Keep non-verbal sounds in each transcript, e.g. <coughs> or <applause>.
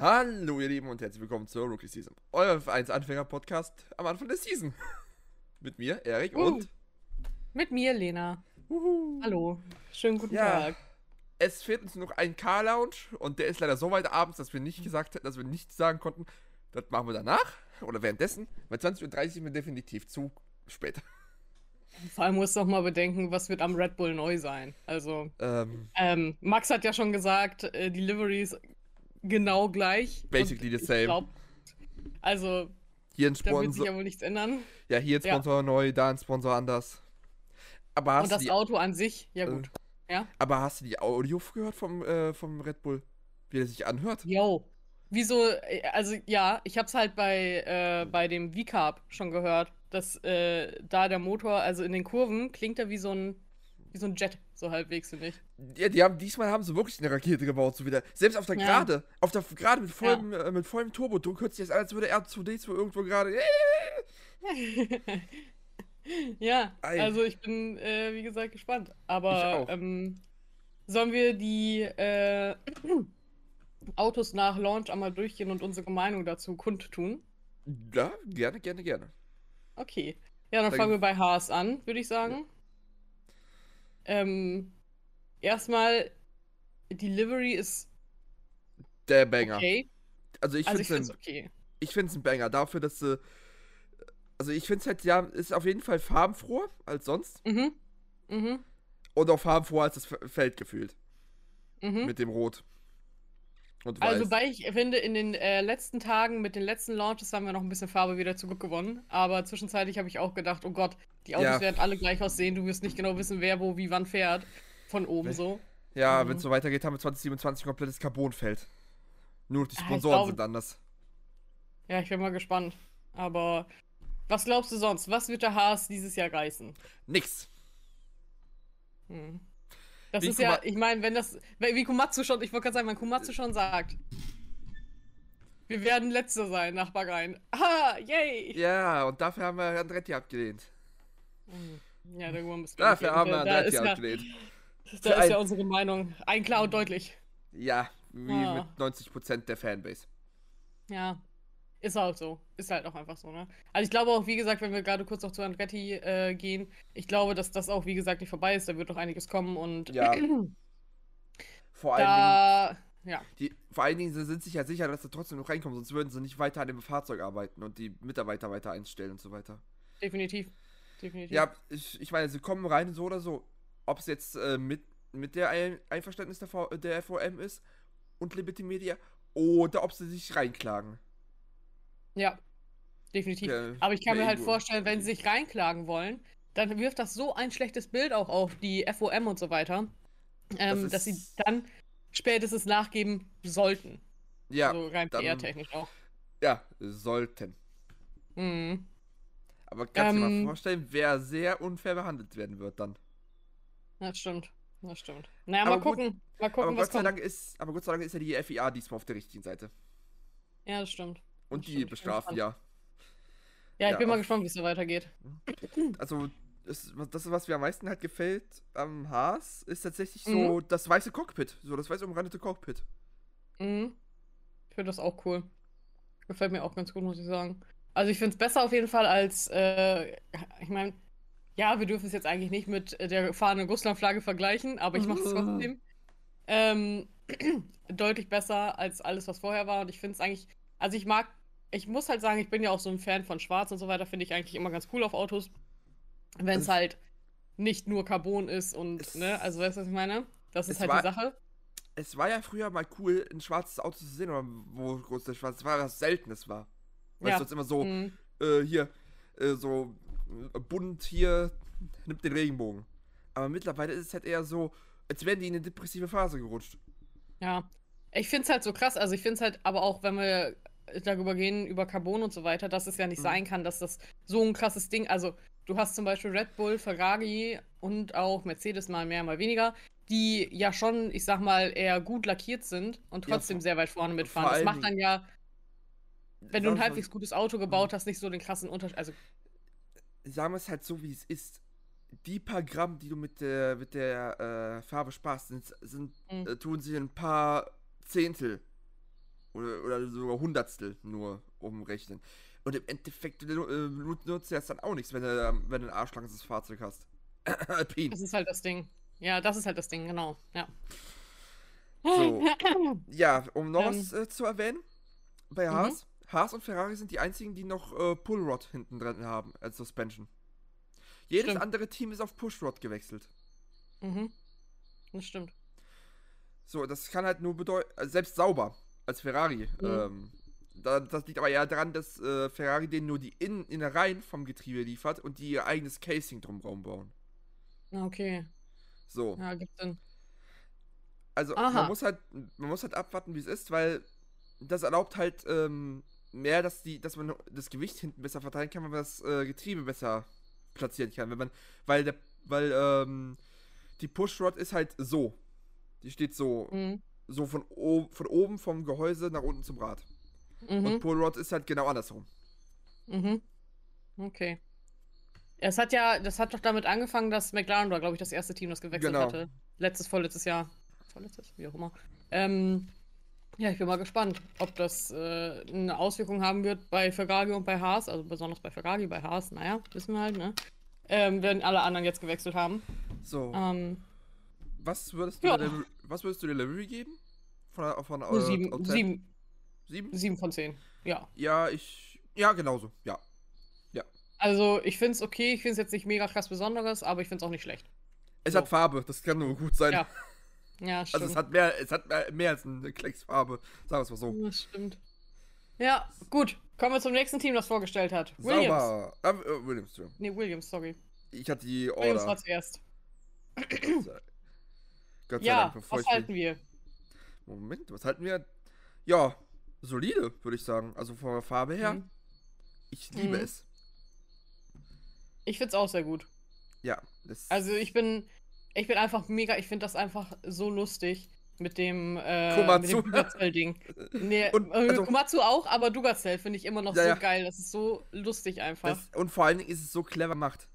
Hallo ihr Lieben und herzlich willkommen zur Rookie Season. Euer Vereinsanfänger-Podcast am Anfang der Season. <laughs> Mit mir, Erik Uh. und... Mit mir, Lena. Uhu. Hallo. Schönen guten Ja, Tag. es fehlt uns noch ein Car-Lounge und der ist leider so weit abends, dass wir nicht gesagt hätten, dass wir nicht sagen konnten, das machen wir danach oder währenddessen. Bei 20.30 Uhr sind wir definitiv zu spät. Vor allem musst du auch mal bedenken, was wird am Red Bull neu sein. Also, Ähm, ähm, Max hat ja schon gesagt, äh, die Livery ist genau gleich. Basically the same. Glaub, also, hier ein da wird sich Sponsor, ja wohl nichts ändern. ja hier ein Ja. Sponsor neu, da ein Sponsor anders. Aber hast, Und das die, Auto an sich, ja äh, gut. Ja. aber hast du die Audio gehört vom, äh, vom Red Bull? Wie er sich anhört? Yo. Wieso, äh, also ja, ich hab's halt bei, äh, bei dem V-Carb schon gehört, dass äh, da der Motor, also in den Kurven, klingt er wie so ein, wie so ein Jet, so halbwegs, finde ich. Ja, die haben, diesmal haben sie wirklich eine Rakete gebaut, so wieder. Selbst auf der Ja. Gerade, auf der Gerade mit vollem, äh, mit vollem Turbodruck hört sich das an, als würde R2D2 irgendwo gerade. <laughs> ja, Ei. also ich bin, äh, wie gesagt, gespannt. Aber ähm, sollen wir die äh, <clears throat> Autos nach Launch einmal durchgehen und unsere Meinung dazu kundtun? Ja, gerne, gerne, gerne. Okay. Ja, dann Dann- fangen wir bei Haas an, würde ich sagen. Ähm, erstmal, die Livery ist Der Banger. okay. Also ich also finde finde es es okay. ich find's ein Banger dafür, dass sie. Also ich finde es halt, ja, ist auf jeden Fall farbenfroher als sonst. Mhm. Mhm. Und auch farbenfroher als das Feld gefühlt. Mhm. Mit dem Rot. Und weiß. Also, wobei ich finde, in den äh, letzten Tagen mit den letzten Launches haben wir noch ein bisschen Farbe wieder zurückgewonnen. Aber zwischenzeitlich habe ich auch gedacht, oh Gott, die Autos Ja. werden alle gleich aussehen. Du wirst nicht genau wissen, wer wo wie wann fährt. Von oben Wel- so. ja, Mhm. wenn es so weitergeht, haben wir 2027 ein komplettes Carbonfeld. Nur die Ah, Sponsoren glaube- sind anders. Ja, ich bin mal gespannt. Aber was glaubst du sonst? Was wird der Haas dieses Jahr reißen? Nix. Hm. Das Wie ist ja, Kuma- ich meine, wenn das, wie Kumatsu schon, ich wollte gerade sagen, wenn Kumatsu schon sagt, wir werden Letzte sein nach Bahrain. Ah, yay! Ja, und dafür haben wir Andretti abgelehnt. Hm. Ja, darüber müssen Dafür nicht haben wir Da Andretti ist ja, abgelehnt. da ist ein- ja unsere Meinung ein klar und deutlich. Ja, wie Ja. mit 90% der Fanbase. Ja, ist halt so. Ist halt auch einfach so, ne? Also ich glaube auch, wie gesagt, wenn wir gerade kurz noch zu Andretti äh, gehen, ich glaube, dass das auch, wie gesagt, nicht vorbei ist. Da wird noch einiges kommen und Ja. <clears throat> Vor allen Dingen, da, ja, die, vor allen Dingen sie sind sich ja sicher, dass sie trotzdem noch reinkommen, sonst würden sie nicht weiter an dem Fahrzeug arbeiten und die Mitarbeiter weiter einstellen und so weiter. definitiv. Definitiv. Ja, ich, ich meine, sie kommen rein so oder so. Ob es jetzt äh, mit, mit der Ein Einverständnis der, v der FOM ist und Liberty Media oder ob sie sich reinklagen. Ja, definitiv. Der- Aber ich kann mir halt Ego. vorstellen, wenn sie sich reinklagen wollen, dann wirft das so ein schlechtes Bild auch auf die FOM und so weiter, ähm, Das dass sie dann spätestens nachgeben sollten. Ja, so rein dann- PR-technisch auch. ja, sollten. Mhm. Aber kannst du dir Ähm, mal vorstellen, wer sehr unfair behandelt werden wird dann. Das stimmt. Das stimmt. Naja, Aber mal gut, gucken. Mal gucken, aber was Gott sei kommt. Dank ist, aber Gott sei Dank ist ja die FIA diesmal auf der richtigen Seite. Ja, das stimmt. Und die bestrafen ja. Ja, ich Ja, bin mal gespannt, wie es so weitergeht. Also, das, das, was mir am meisten halt gefällt am Haas, ist tatsächlich Mhm. so das weiße Cockpit. So das weiß umrandete Cockpit. Mhm. Ich finde das auch cool. Gefällt mir auch ganz gut, muss ich sagen. Also ich finde es besser auf jeden Fall als, äh, ich meine, ja, wir dürfen es jetzt eigentlich nicht mit der fahrenden Russland-Flagge vergleichen, aber ich mache es trotzdem. <laughs> Ähm, <clears throat> deutlich besser als alles, was vorher war. Und ich finde es eigentlich, also ich mag, ich muss halt sagen, ich bin ja auch so ein Fan von Schwarz und so weiter, finde ich eigentlich immer ganz cool auf Autos. Wenn es Also- halt nicht nur Carbon ist und, Es- ne, also weißt du, was ich meine? Das ist halt war- die Sache. Es war ja früher mal cool, ein schwarzes Auto zu sehen, aber wo groß der schwarze war, was Seltenes war. Weil Ja. es sonst immer so, Mhm. äh, hier, äh, so bunt hier, nimmt den Regenbogen. Aber mittlerweile ist es halt eher so, als wären die in eine depressive Phase gerutscht. Ja, ich finde es halt so krass. Also ich finde es halt, aber auch wenn wir darüber gehen, über Carbon und so weiter, dass es ja nicht Mhm. sein kann, dass das so ein krasses Ding, also du hast zum Beispiel Red Bull, Ferrari und auch Mercedes mal mehr, mal weniger, die ja schon, ich sag mal, eher gut lackiert sind und Ja, trotzdem vor- sehr weit vorne mitfahren. Das macht dann ja, wenn du ein halbwegs gutes Auto gebaut hast, nicht so den krassen Unterschied. Also, sagen wir es halt so, wie es ist. Die paar Gramm, die du mit der, mit der äh, Farbe sparst, sind, sind, Mhm. äh, tun sie ein paar Zehntel Oder, oder sogar Hundertstel nur umrechnen. Und im Endeffekt äh, nutzt das dann auch nichts, wenn du, wenn du ein arschlanges Fahrzeug hast. <coughs> Alpin. Das ist halt das Ding. Ja, das ist halt das Ding, genau. Ja. So. <coughs> ja, um noch ähm. was äh, zu erwähnen. Bei mhm. Haas. Mhm. Haas und Ferrari sind die einzigen, die noch äh, Pullrod hinten drin haben als Suspension. Jedes stimmt. andere Team ist auf Pushrod gewechselt. Mhm. Das stimmt. So, das kann halt nur bedeuten, also selbst sauber als Ferrari. Mhm. Ähm, da, das liegt aber eher daran, dass äh, Ferrari denen nur die In Innereien vom Getriebe liefert und die ihr eigenes Casing drumherum bauen. Okay. So. Ja, gibt's Sinn. Also man muss halt, man muss halt abwarten, wie es ist, weil das erlaubt halt ähm, mehr, dass die, dass man das Gewicht hinten besser verteilen kann, wenn man das äh, Getriebe besser platzieren kann. Wenn man, weil der, weil ähm, die Pushrod ist halt so. Die steht so, mhm. So von, von oben vom Gehäuse nach unten zum Rad. Mhm. Und Pullrod ist halt genau andersrum. Mhm. Okay. Es hat ja, das hat doch damit angefangen, dass McLaren war, glaube ich, das erste Team, das gewechselt genau. hatte. Letztes, vorletztes Jahr. Vorletztes, wie auch immer. Ähm, ja, ich bin mal gespannt, ob das äh, eine Auswirkung haben wird bei Ferrari und bei Haas, also besonders bei Ferrari, bei Haas, naja, wissen wir halt, ne? Ähm, werden alle anderen jetzt gewechselt haben. So. Ähm, was würdest du ja. der, was würdest du der Livery geben? Von, von äh, sieben, sieben, sieben? Sieben von zehn, ja. Ja, ich. Ja, genauso, ja. Ja. Also, ich finde es okay, ich finde es jetzt nicht mega krass Besonderes, aber ich finde es auch nicht schlecht. Es so. hat Farbe, das kann nur gut sein. Ja. <laughs> Ja, stimmt. Also es hat mehr, es hat mehr, mehr als eine Klecksfarbe, sagen wir es mal so. Das stimmt. Ja, gut. Kommen wir zum nächsten Team, das vorgestellt hat. Williams. Sauber. Ah, äh, Williams, ja. Nee, Williams, sorry. Ich hatte die Order. Williams war zuerst. Gott sei ja, Dank, bevor was ich halten wir? Moment, was halten wir? Ja, solide, würde ich sagen. Also von der Farbe her. Mhm. Ich liebe mhm. es. Ich finde es auch sehr gut. Ja. also ich bin, ich bin einfach mega, ich finde das einfach so lustig mit dem, äh, Komatsu. ding <laughs> Nee, und, äh, also, Komatsu auch, aber Duracell finde ich immer noch ja, so ja. geil. Das ist so lustig einfach. Das, und vor allen Dingen ist es so clever gemacht.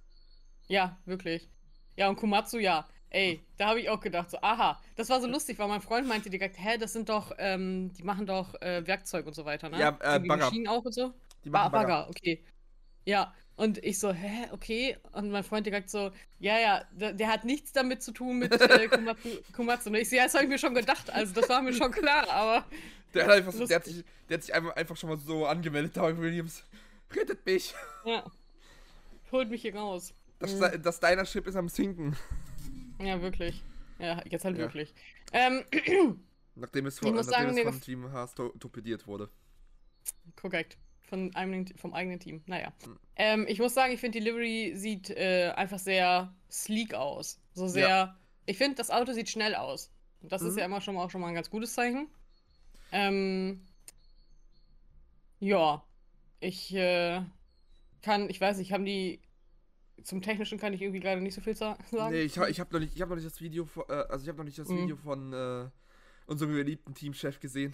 Ja, wirklich. Ja, und Komatsu, ja. Ey, da habe ich auch gedacht, so, aha, das war so lustig, weil mein Freund meinte direkt, hä, das sind doch, ähm, die machen doch äh, Werkzeug und so weiter, ne? Ja, äh, Bagger. Maschinen auch und so? Die machen ba Bagger. Bagger, okay. Ja, und ich so, hä, okay. Und mein Freund direkt so, ja, ja, der, der hat nichts damit zu tun mit äh, <laughs> Komatsu, Komatsu. Und ich so, ja, das habe ich mir schon gedacht. Also, das war mir schon klar, aber. <laughs> Der hat, einfach so, der hat sich, der hat sich einfach, einfach schon mal so angemeldet, Tauy Williams. <laughs> Rettet mich. Ja. Holt mich hier raus. Das, mhm. das Diner-Ship ist am Sinken. Ja, wirklich. Ja, jetzt halt ja. wirklich. Ähm, <clears throat> nachdem es, von, nachdem sagen, es vom Team Haas torpediert wurde. Korrekt von einem, vom eigenen Team. Naja. Hm. Ähm, ich muss sagen, ich finde, die Livery sieht äh, einfach sehr sleek aus. So sehr. Ja. Ich finde, das Auto sieht schnell aus. Das mhm. ist ja immer schon mal, auch schon mal ein ganz gutes Zeichen. Ähm, ja. Ich äh, kann, ich weiß nicht, haben die. Zum Technischen kann ich irgendwie gerade nicht so viel sagen. Nee, ich, ich habe noch, nicht, hab noch nicht das Video, von, äh, also ich habe noch nicht das mhm. Video von äh, unserem geliebten Teamchef gesehen.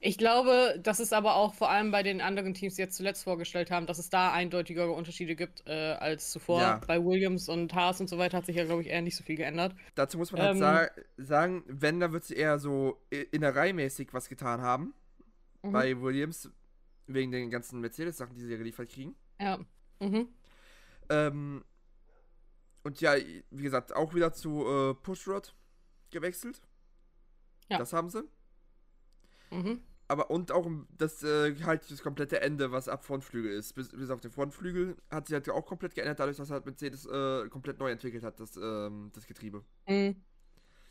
Ich glaube, dass es aber auch vor allem bei den anderen Teams, die jetzt zuletzt vorgestellt haben, dass es da eindeutigere Unterschiede gibt äh, als zuvor. Ja. Bei Williams und Haas und so weiter hat sich ja, glaube ich, eher nicht so viel geändert. Dazu muss man halt ähm, halt sa sagen, wenn, dann wird sie eher so innereimäßig was getan haben. Mhm. Bei Williams, wegen den ganzen Mercedes-Sachen, die sie ja geliefert kriegen. Ja. Mhm. Ähm, und ja, wie gesagt, auch wieder zu äh, Pushrod gewechselt. Ja. Das haben sie. Mhm aber und auch das äh, halt das komplette Ende, was ab Frontflügel ist. Bis, bis auf den Frontflügel hat sich halt auch komplett geändert, dadurch, dass halt Mercedes äh, komplett neu entwickelt hat, das, ähm, das Getriebe. Mhm.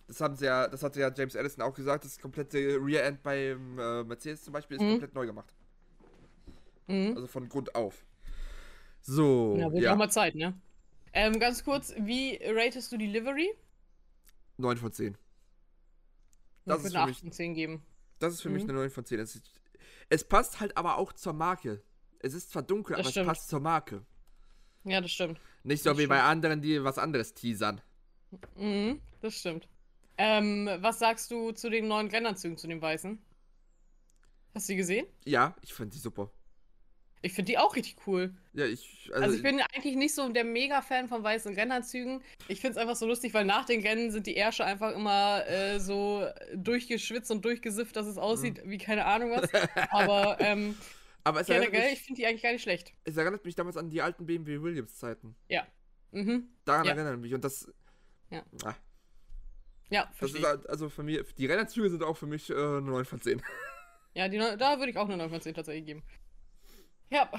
Das haben sie ja, das hatte ja James Allison auch gesagt, das komplette Rear End beim äh, Mercedes zum Beispiel ist mhm. komplett neu gemacht. Mhm. Also von Grund auf. So. Ja, wird ja. auch mal Zeit, ne? Ähm, ganz kurz, wie ratest du die Livery? 9 von 10. Das eine 8 von 10 geben. Das ist für mhm. mich eine 9 von 10. Es, ist, es, passt halt aber auch zur Marke. Es ist zwar dunkel, das aber stimmt. es passt zur Marke. Ja, das stimmt. Nicht so das wie stimmt. bei anderen, die was anderes teasern. Mhm, das stimmt. Ähm, was sagst du zu den neuen Rennanzügen, zu den weißen? Hast du die gesehen? Ja, ich finde die super. Ich finde die auch richtig cool. Ja, ich. Also, also ich bin eigentlich nicht so der Mega-Fan von weißen Rennanzügen. Ich finde es einfach so lustig, weil nach den Rennen sind die Ärsche einfach immer äh, so durchgeschwitzt und durchgesifft, dass es aussieht mhm. wie keine Ahnung was. Aber, ähm, <laughs> Aber es generell, mich, ich finde die eigentlich gar nicht schlecht. Es erinnert mich damals an die alten BMW Williams-Zeiten. Ja. Mhm. Daran ja. erinnern mich. Und das. Ja. Ah. Ja, verstehe. Das ist, also für mich, die Rennanzüge sind auch für mich äh, eine 9 von 10. Ja, die, da würde ich auch eine 9 von 10 tatsächlich geben. Ja,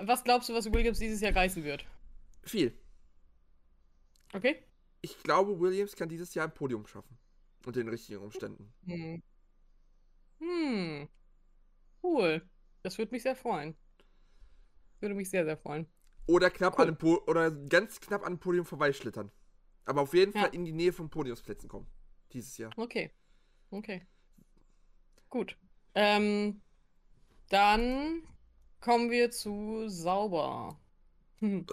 was glaubst du, was Williams dieses Jahr reißen wird? Viel. Okay. Ich glaube, Williams kann dieses Jahr ein Podium schaffen. Unter den richtigen Umständen. Hm. Hm. Cool. Das würde mich sehr freuen. Würde mich sehr, sehr freuen. Oder knapp cool. an po oder ganz knapp an einem Podium vorbeischlittern. Aber auf jeden ja. Fall in die Nähe von Podiumsplätzen kommen. Dieses Jahr. Okay. Okay. Gut. Ähm, dann kommen wir zu sauber. Hm.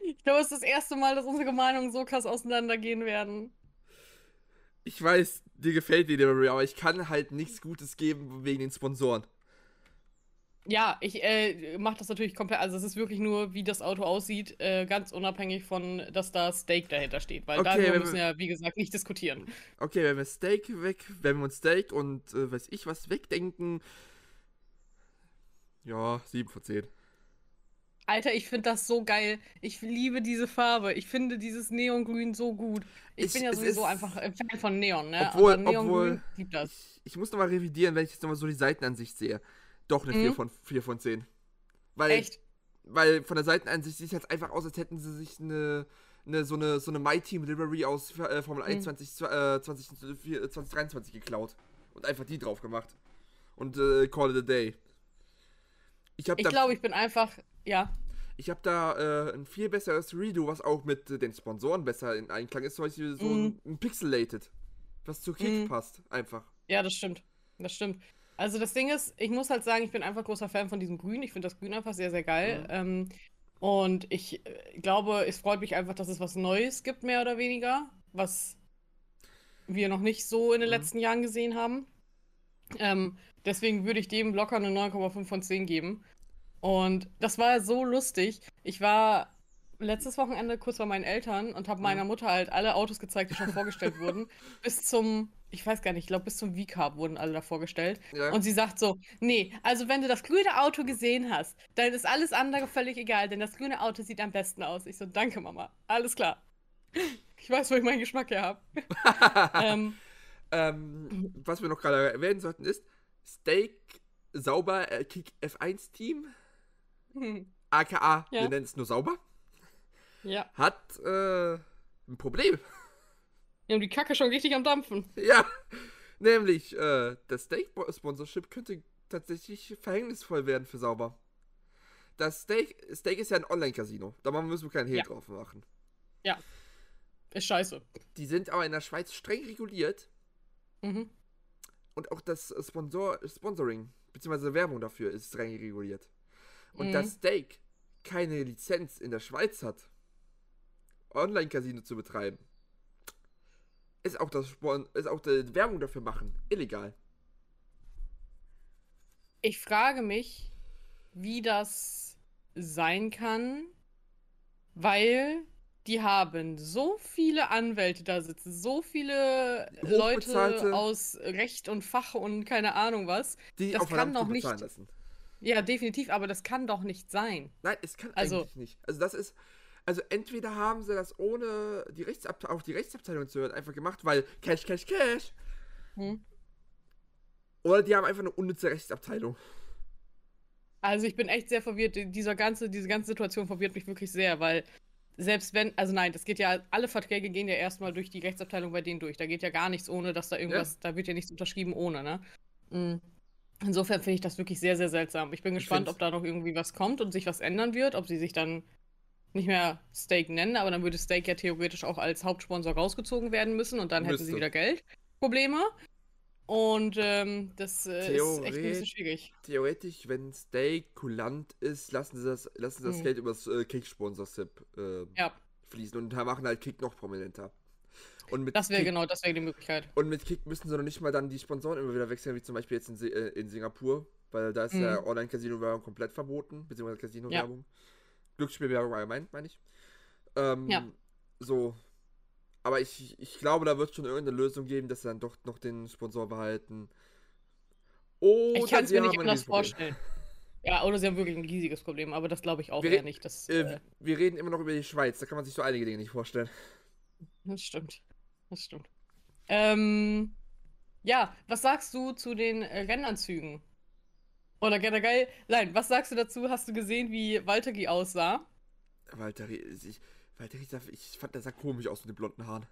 ich glaube, es ist das erste Mal, dass unsere Meinungen so krass auseinandergehen werden. Ich weiß, dir gefällt die Delivery, aber ich kann halt nichts Gutes geben wegen den Sponsoren. Ja, ich äh, mache das natürlich komplett. Also, es ist wirklich nur, wie das Auto aussieht, äh, ganz unabhängig von, dass da Steak dahinter steht. Weil okay, darüber müssen wir ja, wie gesagt, nicht diskutieren. Okay, wenn wir Steak weg, wenn wir uns Steak und äh, weiß ich was wegdenken. Ja, 7 von 10. Alter, ich finde das so geil. Ich liebe diese Farbe. Ich finde dieses Neongrün so gut. Ich, ich bin ja sowieso einfach ein Fan von Neon, ne? Obwohl, obwohl ich, ich muss nochmal revidieren, wenn ich jetzt nochmal so die Seitenansicht sehe. Doch eine mhm. 4, von, 4 von 10. Weil, Echt? Weil von der Seitenansicht sieht es jetzt einfach aus, als hätten sie sich eine, eine so eine so eine My Team Livery aus äh, Formel 1 mhm. 20, äh, 20, 2023 geklaut. Und einfach die drauf gemacht. Und äh, call it a day. Ich, ich glaube, ich bin einfach, ja. Ich habe da äh, ein viel besseres Redo, was auch mit äh, den Sponsoren besser in Einklang ist. Zum Beispiel so mm. ein, ein Pixelated. Was zu Kick mm. passt, einfach. Ja, das stimmt. Das stimmt. Also das Ding ist, ich muss halt sagen, ich bin einfach großer Fan von diesem Grün. Ich finde das Grün einfach sehr, sehr geil. Mhm. Ähm, und ich äh, glaube, es freut mich einfach, dass es was Neues gibt, mehr oder weniger, was wir noch nicht so in den mhm. letzten Jahren gesehen haben. Ähm, deswegen würde ich dem locker eine 9,5 von 10 geben. Und das war so lustig. Ich war letztes Wochenende kurz bei meinen Eltern und habe meiner mhm. Mutter halt alle Autos gezeigt, die schon vorgestellt wurden. <laughs> Bis zum, ich weiß gar nicht, ich glaube, bis zum V-Carb wurden alle da vorgestellt. Ja. Und sie sagt so: Nee, also wenn du das grüne Auto gesehen hast, dann ist alles andere völlig egal, denn das grüne Auto sieht am besten aus. Ich so: Danke, Mama. Alles klar. Ich weiß, wo ich meinen Geschmack her habe. <laughs> ähm, ähm, was wir noch gerade erwähnen sollten ist: Steak sauber äh, Kick F1 Team. <laughs> Hm. AKA, ja. wir nennen es nur sauber ja. hat äh, ein Problem. Wir haben die Kacke schon richtig am Dampfen. Ja, nämlich äh, das Steak-Sponsorship könnte tatsächlich verhängnisvoll werden für Sauber. Das Steak, Steak ist ja ein Online-Casino. Da müssen wir keinen Hehl ja. drauf machen. Ja. Ist scheiße. Die sind aber in der Schweiz streng reguliert. Mhm. Und auch das Sponsor Sponsoring, beziehungsweise Werbung dafür ist streng reguliert. Und mhm. das Steak keine Lizenz in der Schweiz hat, Online-Casino zu betreiben, ist auch das Spon ist auch die Werbung dafür machen illegal. Ich frage mich, wie das sein kann, weil die haben so viele Anwälte da sitzen, so viele Leute aus Recht und Fach und keine Ahnung was. Die das kann doch nicht. Lassen. Ja, definitiv, aber das kann doch nicht sein. Nein, es kann also, eigentlich nicht. Also das ist, also entweder haben sie das ohne die Rechtsab auf die Rechtsabteilung zu hören einfach gemacht, weil Cash, Cash, Cash. Hm. Oder die haben einfach eine unnütze Rechtsabteilung. Also ich bin echt sehr verwirrt. Dieser ganze, diese ganze Situation verwirrt mich wirklich sehr, weil selbst wenn, also nein, das geht ja, alle Verträge gehen ja erstmal durch die Rechtsabteilung bei denen durch. Da geht ja gar nichts ohne, dass da irgendwas, ja. da wird ja nichts unterschrieben ohne, ne? Mhm. Insofern finde ich das wirklich sehr, sehr seltsam. Ich bin gespannt, ob da noch irgendwie was kommt und sich was ändern wird, ob sie sich dann nicht mehr Steak nennen, aber dann würde Steak ja theoretisch auch als Hauptsponsor rausgezogen werden müssen und dann Müsste. hätten sie wieder Geldprobleme. Und ähm, das äh, ist echt ein bisschen schwierig. Theoretisch, wenn Steak kulant ist, lassen sie das, lassen sie das hm. Geld über das äh, Kick-Sponsorship äh, ja. fließen und machen halt Kick noch prominenter. Und mit das wäre genau, das wäre die Möglichkeit. Und mit Kick müssen sie noch nicht mal dann die Sponsoren immer wieder wechseln, wie zum Beispiel jetzt in, äh, in Singapur, weil da ist mhm. ja Online-Casino-Werbung komplett verboten, beziehungsweise Casino-Werbung. Ja. Glücksspielwerbung allgemein, meine ich. Ähm, ja. So. Aber ich, ich glaube, da wird schon irgendeine Lösung geben, dass sie dann doch noch den Sponsor behalten. Oder ich kann es mir nicht anders vorstellen. Ja, oder sie haben wirklich ein riesiges Problem, aber das glaube ich auch wir, eher nicht. Dass, äh, äh, wir reden immer noch über die Schweiz, da kann man sich so einige Dinge nicht vorstellen. Das stimmt. Das stimmt. Ähm, ja, was sagst du zu den äh, Rennanzügen? Oder generell, nein, was sagst du dazu? Hast du gesehen, wie Walter aussah? Walter, ich, Walter, ich fand, der sah komisch aus mit den blonden Haaren.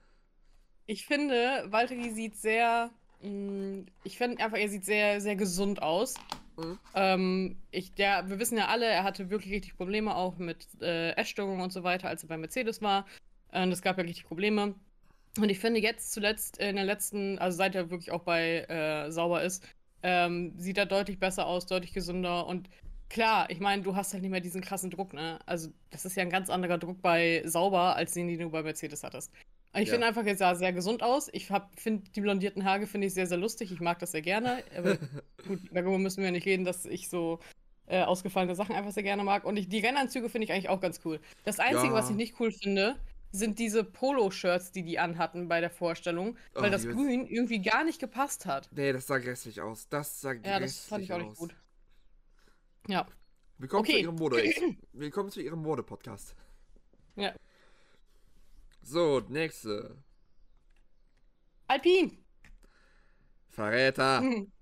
Ich finde, Walter sieht sehr, mh, mm, ich finde einfach, er sieht sehr, sehr gesund aus. Mhm. Ähm, ich, der, wir wissen ja alle, er hatte wirklich richtig Probleme auch mit äh, Essstörungen und so weiter, als er bei Mercedes war. Und es gab ja richtig Probleme. Und ich finde jetzt zuletzt in der letzten, also seit er wirklich auch bei äh, Sauber ist, ähm, sieht er deutlich besser aus, deutlich gesünder. Und klar, ich meine, du hast halt nicht mehr diesen krassen Druck, ne? Also, das ist ja ein ganz anderer Druck bei Sauber, als den, den du bei Mercedes hattest. Ich ja. finde einfach, er sah sehr gesund aus. Ich finde die blondierten Haare finde ich sehr, sehr lustig. Ich mag das sehr gerne. Aber <laughs> gut, darüber müssen wir nicht reden, dass ich so äh, ausgefallene Sachen einfach sehr gerne mag. Und ich, die Rennanzüge finde ich eigentlich auch ganz cool. Das Einzige, ja. was ich nicht cool finde, sind diese Polo-Shirts, die die anhatten bei der Vorstellung, weil oh, das Grün irgendwie gar nicht gepasst hat. Nee, das sah grässlich aus. Das sah grässlich aus. Ja, das fand ich auch nicht gut. Ja. Willkommen okay. zu Ihrem Mode. <clears throat> Willkommen zu Ihrem Mode-Podcast. Ja. So, nächste. Alpin. Verräter. <laughs> Hm.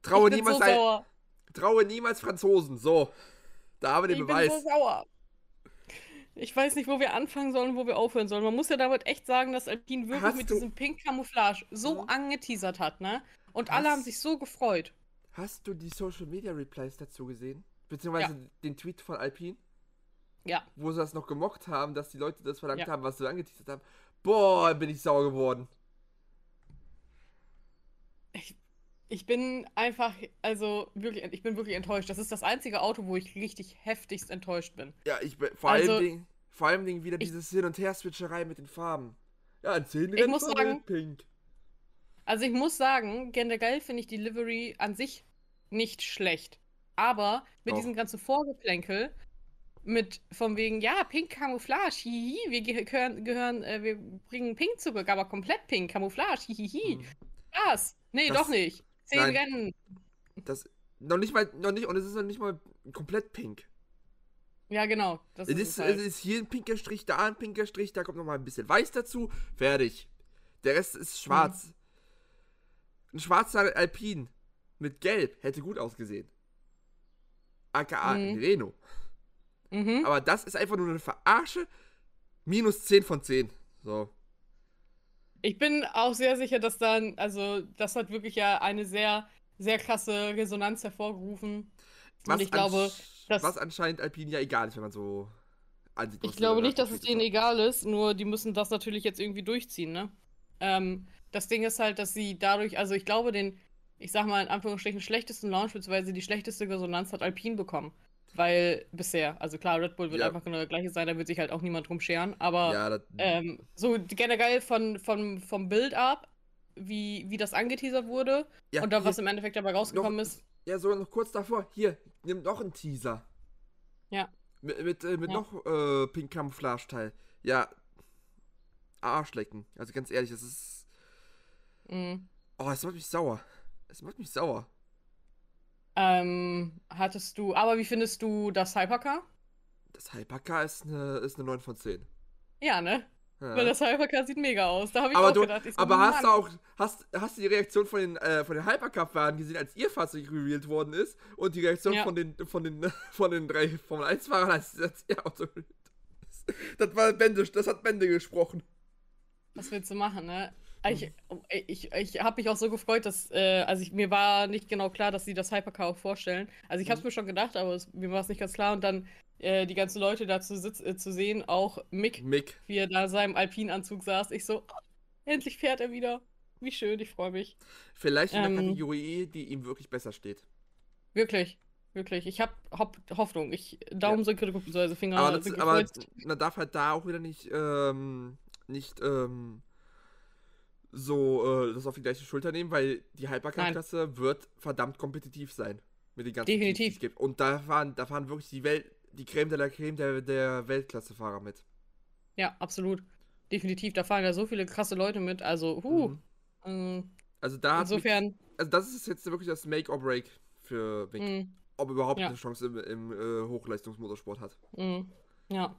Traue niemals so ein, Traue niemals Franzosen. So. Da haben wir den ich Beweis. Bin so sauer. Ich weiß nicht, wo wir anfangen sollen, wo wir aufhören sollen. Man muss ja damit echt sagen, dass Alpine wirklich hast mit du... diesem Pink Camouflage so angeteasert hat, ne? Und hast... alle haben sich so gefreut. Hast du die Social Media Replies dazu gesehen? Beziehungsweise ja. den Tweet von Alpine? Ja. Wo sie das noch gemocht haben, dass die Leute das verlangt ja. haben, was sie angeteasert haben. Boah, bin ich sauer geworden. Ich, ich bin einfach, also wirklich, ich bin wirklich enttäuscht. Das ist das einzige Auto, wo ich richtig heftigst enttäuscht bin. Ja, ich bin vor also, allem Ding, vor allem Ding wieder ich, dieses Hin- und Her-Switcherei mit den Farben. Ja, in 10 ich muss sagen, pink. Also ich muss sagen, generell finde ich die Livery an sich nicht schlecht. Aber mit Doch. diesem ganzen Vorgeplänkel, mit von wegen, ja, Pink Camouflage, hihi, wir gehören, gehören äh, wir bringen Pink zurück, aber komplett Pink Camouflage, hihihi. Hm. Was? Nee, das, doch nicht. Zehn Nein, Rennen. Das noch nicht mal, noch nicht, und es ist noch nicht mal komplett pink. Ja, genau. Das es, ist, halt. es ist hier ein pinker Strich, da ein pinker Strich, da kommt noch mal ein bisschen weiß dazu. Fertig. Der Rest ist schwarz. Mhm. Ein schwarzer Alpin mit Gelb hätte gut ausgesehen. AKA mhm. Reno. Mhm. Aber das ist einfach nur eine Verarsche. Minus 10 von 10. So. Ich bin auch sehr sicher, dass dann, also das hat wirklich ja eine sehr, sehr krasse Resonanz hervorgerufen. Was Und ich glaube, dass. Was anscheinend Alpine ja egal ist, wenn man so ansieht. Ich glaube nicht, dass es denen egal ist, nur die müssen das natürlich jetzt irgendwie durchziehen, ne? Ähm, das Ding ist halt, dass sie dadurch, also ich glaube, den, ich sag mal in Anführungsstrichen, schlechtesten Launch, beziehungsweise die schlechteste Resonanz hat Alpine bekommen. Weil bisher, also klar, Red Bull wird ja. einfach genau der gleiche sein, da wird sich halt auch niemand drum scheren. Aber ja, ähm, so generell von, von, vom Build-up, wie, wie das angeteasert wurde ja, und da was im Endeffekt dabei rausgekommen noch, ist. Ja, sogar noch kurz davor. Hier, nimm noch einen Teaser. Ja. Mit, mit, äh, mit noch äh, Pink Camouflage-Teil. Ja. Arschlecken. Also ganz ehrlich, das ist. Mhm. Oh, es macht mich sauer. Es macht mich sauer. Ähm, hattest du, aber wie findest du das Hypercar? Das Hypercar ist eine, ist eine 9 von 10. Ja, ne? Ja. Weil das Hypercar sieht mega aus. Da habe ich aber auch du, gedacht. So, aber hast du auch, hast, hast du die Reaktion von den, äh, von den Hypercar-Fahrern gesehen, als ihr Fahrzeug revealed worden ist? Und die Reaktion ja. von den, von den, <laughs> von den drei Formel 1-Fahrern, als, als ihr Auto das war Bände, das hat Bände gesprochen. Was willst du machen, ne? Ich, ich, ich habe mich auch so gefreut, dass, äh, also ich, mir war nicht genau klar, dass sie das Hypercar auch vorstellen. Also ich habe es mhm. mir schon gedacht, aber es, mir war es nicht ganz klar. Und dann äh, die ganzen Leute da zu, sitz, äh, zu sehen, auch Mick, Mick, wie er da in seinem Alpinanzug saß. Ich so, oh, endlich fährt er wieder. Wie schön, ich freue mich. Vielleicht in der ähm, Kategorie, die ihm wirklich besser steht. Wirklich, wirklich. Ich habe Hoffnung. Ich Daumen ja. sind beziehungsweise Finger aber, das, aber man darf halt da auch wieder nicht, ähm, nicht, ähm, so äh, das auf die gleiche Schulter nehmen, weil die Hypercar-Klasse wird verdammt kompetitiv sein. Mit den ganzen Definitiv. Teams. Und da fahren, da fahren wirklich die Welt, die Creme de la Creme der, der Weltklasse-Fahrer mit. Ja, absolut. Definitiv. Da fahren ja so viele krasse Leute mit. Also, huh. Mhm. Ähm, also da insofern. Mich, also das ist jetzt wirklich das Make or Break für Vic. Mhm. Ob er überhaupt ja. eine Chance im, im äh, Hochleistungsmotorsport hat. Mhm. Ja.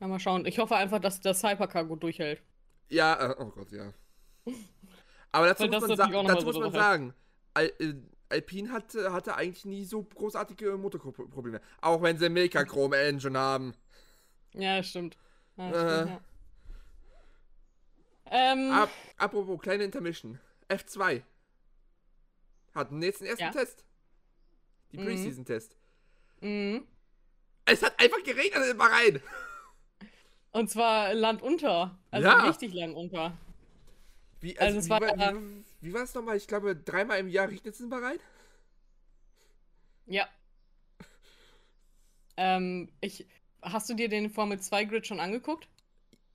Ja, mal schauen. Ich hoffe einfach, dass das Hypercar gut durchhält. Ja, äh, oh Gott, ja. Aber dazu muss man, sa dazu muss man sagen, Al äh, Alpine hatte, hatte eigentlich nie so großartige Motorprobleme. Auch wenn sie Milka Chrome Engine haben. Ja, stimmt. Ja, äh, ja. Ähm, Ap apropos, kleine Intermission. F2 hatten jetzt den ersten ja. Test. Die mhm. Preseason-Test. Mhm. Es hat einfach geregnet in Bahrain. Und zwar Land unter. Also ja. richtig lang unter. Wie, also, also wie, war, war, wie, wie war es nochmal? Ich glaube, dreimal im Jahr regnet es in Bahrain? Ja. ähm, ich. Hast du dir den Formel 2 Grid schon angeguckt?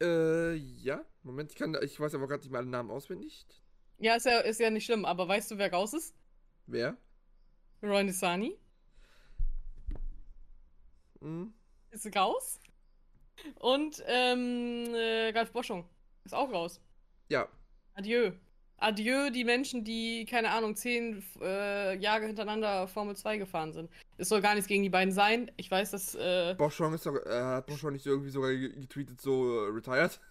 Äh, ja. Moment, ich kann. Ich weiß aber gerade nicht mal alle Namen auswendig. Ja ist, ja, ist ja nicht schlimm, aber weißt du, wer raus ist? Wer? Roy Nissani. Mhm. Ist raus. Und ähm, äh, Ralf Boschung ist auch raus. Ja. Adieu. Adieu, die Menschen, die, keine Ahnung, zehn äh, Jahre hintereinander Formel 2 gefahren sind. Es soll gar nichts gegen die beiden sein. Ich weiß, dass. Äh, Boschong ist doch, äh, hat Boschong nicht irgendwie sogar getweetet, so äh, retired? <laughs>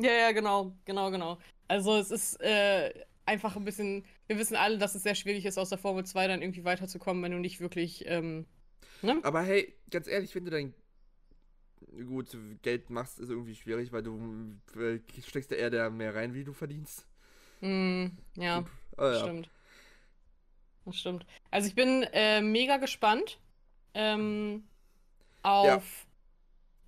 Ja, ja, genau, genau, genau. Also es ist äh, einfach ein bisschen. Wir wissen alle, dass es sehr schwierig ist, aus der Formel 2 dann irgendwie weiterzukommen, wenn du nicht wirklich. Ähm, ne? Aber hey, ganz ehrlich, wenn du dein gut, Geld machst, ist irgendwie schwierig, weil du äh, steckst ja eher da mehr rein, wie du verdienst. Mm, ja, oh, ja, stimmt. Das stimmt. Also ich bin äh, mega gespannt ähm, auf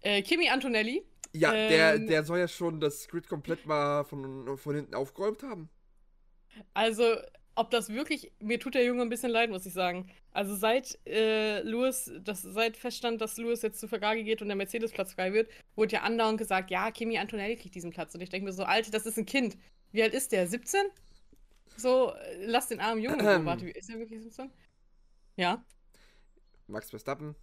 ja. äh, Kimi Antonelli. Ja, ähm, der, der soll ja schon das Grid komplett mal von, von hinten aufgeräumt haben. Also, ob das wirklich, mir tut der Junge ein bisschen leid, muss ich sagen. Also seit äh, Lewis, das, seit feststand, dass Lewis jetzt zu Ferrari geht und der Mercedes-Platz frei wird, wurde ja andauernd gesagt, ja, Kimi Antonelli kriegt diesen Platz. Und ich denke mir so, Alter, das ist ein Kind. Wie alt ist der? 17? So, lass den armen Jungen. Ähm. Warte, ist er wirklich 17? Ja. Max Verstappen.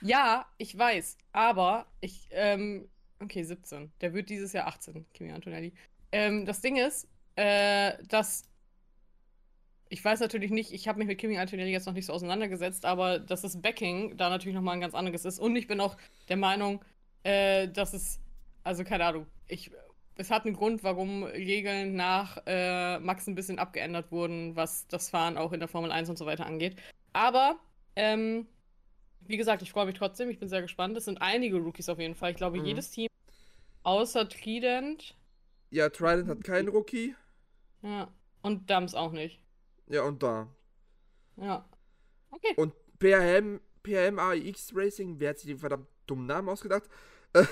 Ja, ich weiß, aber ich, ähm, okay, 17. Der wird dieses Jahr 18, Kimi Antonelli. Ähm, das Ding ist, äh, dass ich weiß natürlich nicht, ich habe mich mit Kimi Antonelli jetzt noch nicht so auseinandergesetzt, aber dass das Backing da natürlich nochmal ein ganz anderes ist. Und ich bin auch der Meinung, äh, dass es, also keine Ahnung, ich, es hat einen Grund, warum Regeln nach äh, Max ein bisschen abgeändert wurden, was das Fahren auch in der Formel 1 und so weiter angeht. Aber, ähm, wie gesagt, ich freue mich trotzdem, ich bin sehr gespannt. Es sind einige Rookies auf jeden Fall. Ich glaube, mhm. jedes Team außer Trident. Ja, Trident hat keinen Rookie. Ja, und Dams auch nicht. Ja, und da. Ja. Okay. Und PRM, PRM AX Racing, wer hat sich den verdammt dummen Namen ausgedacht? <laughs>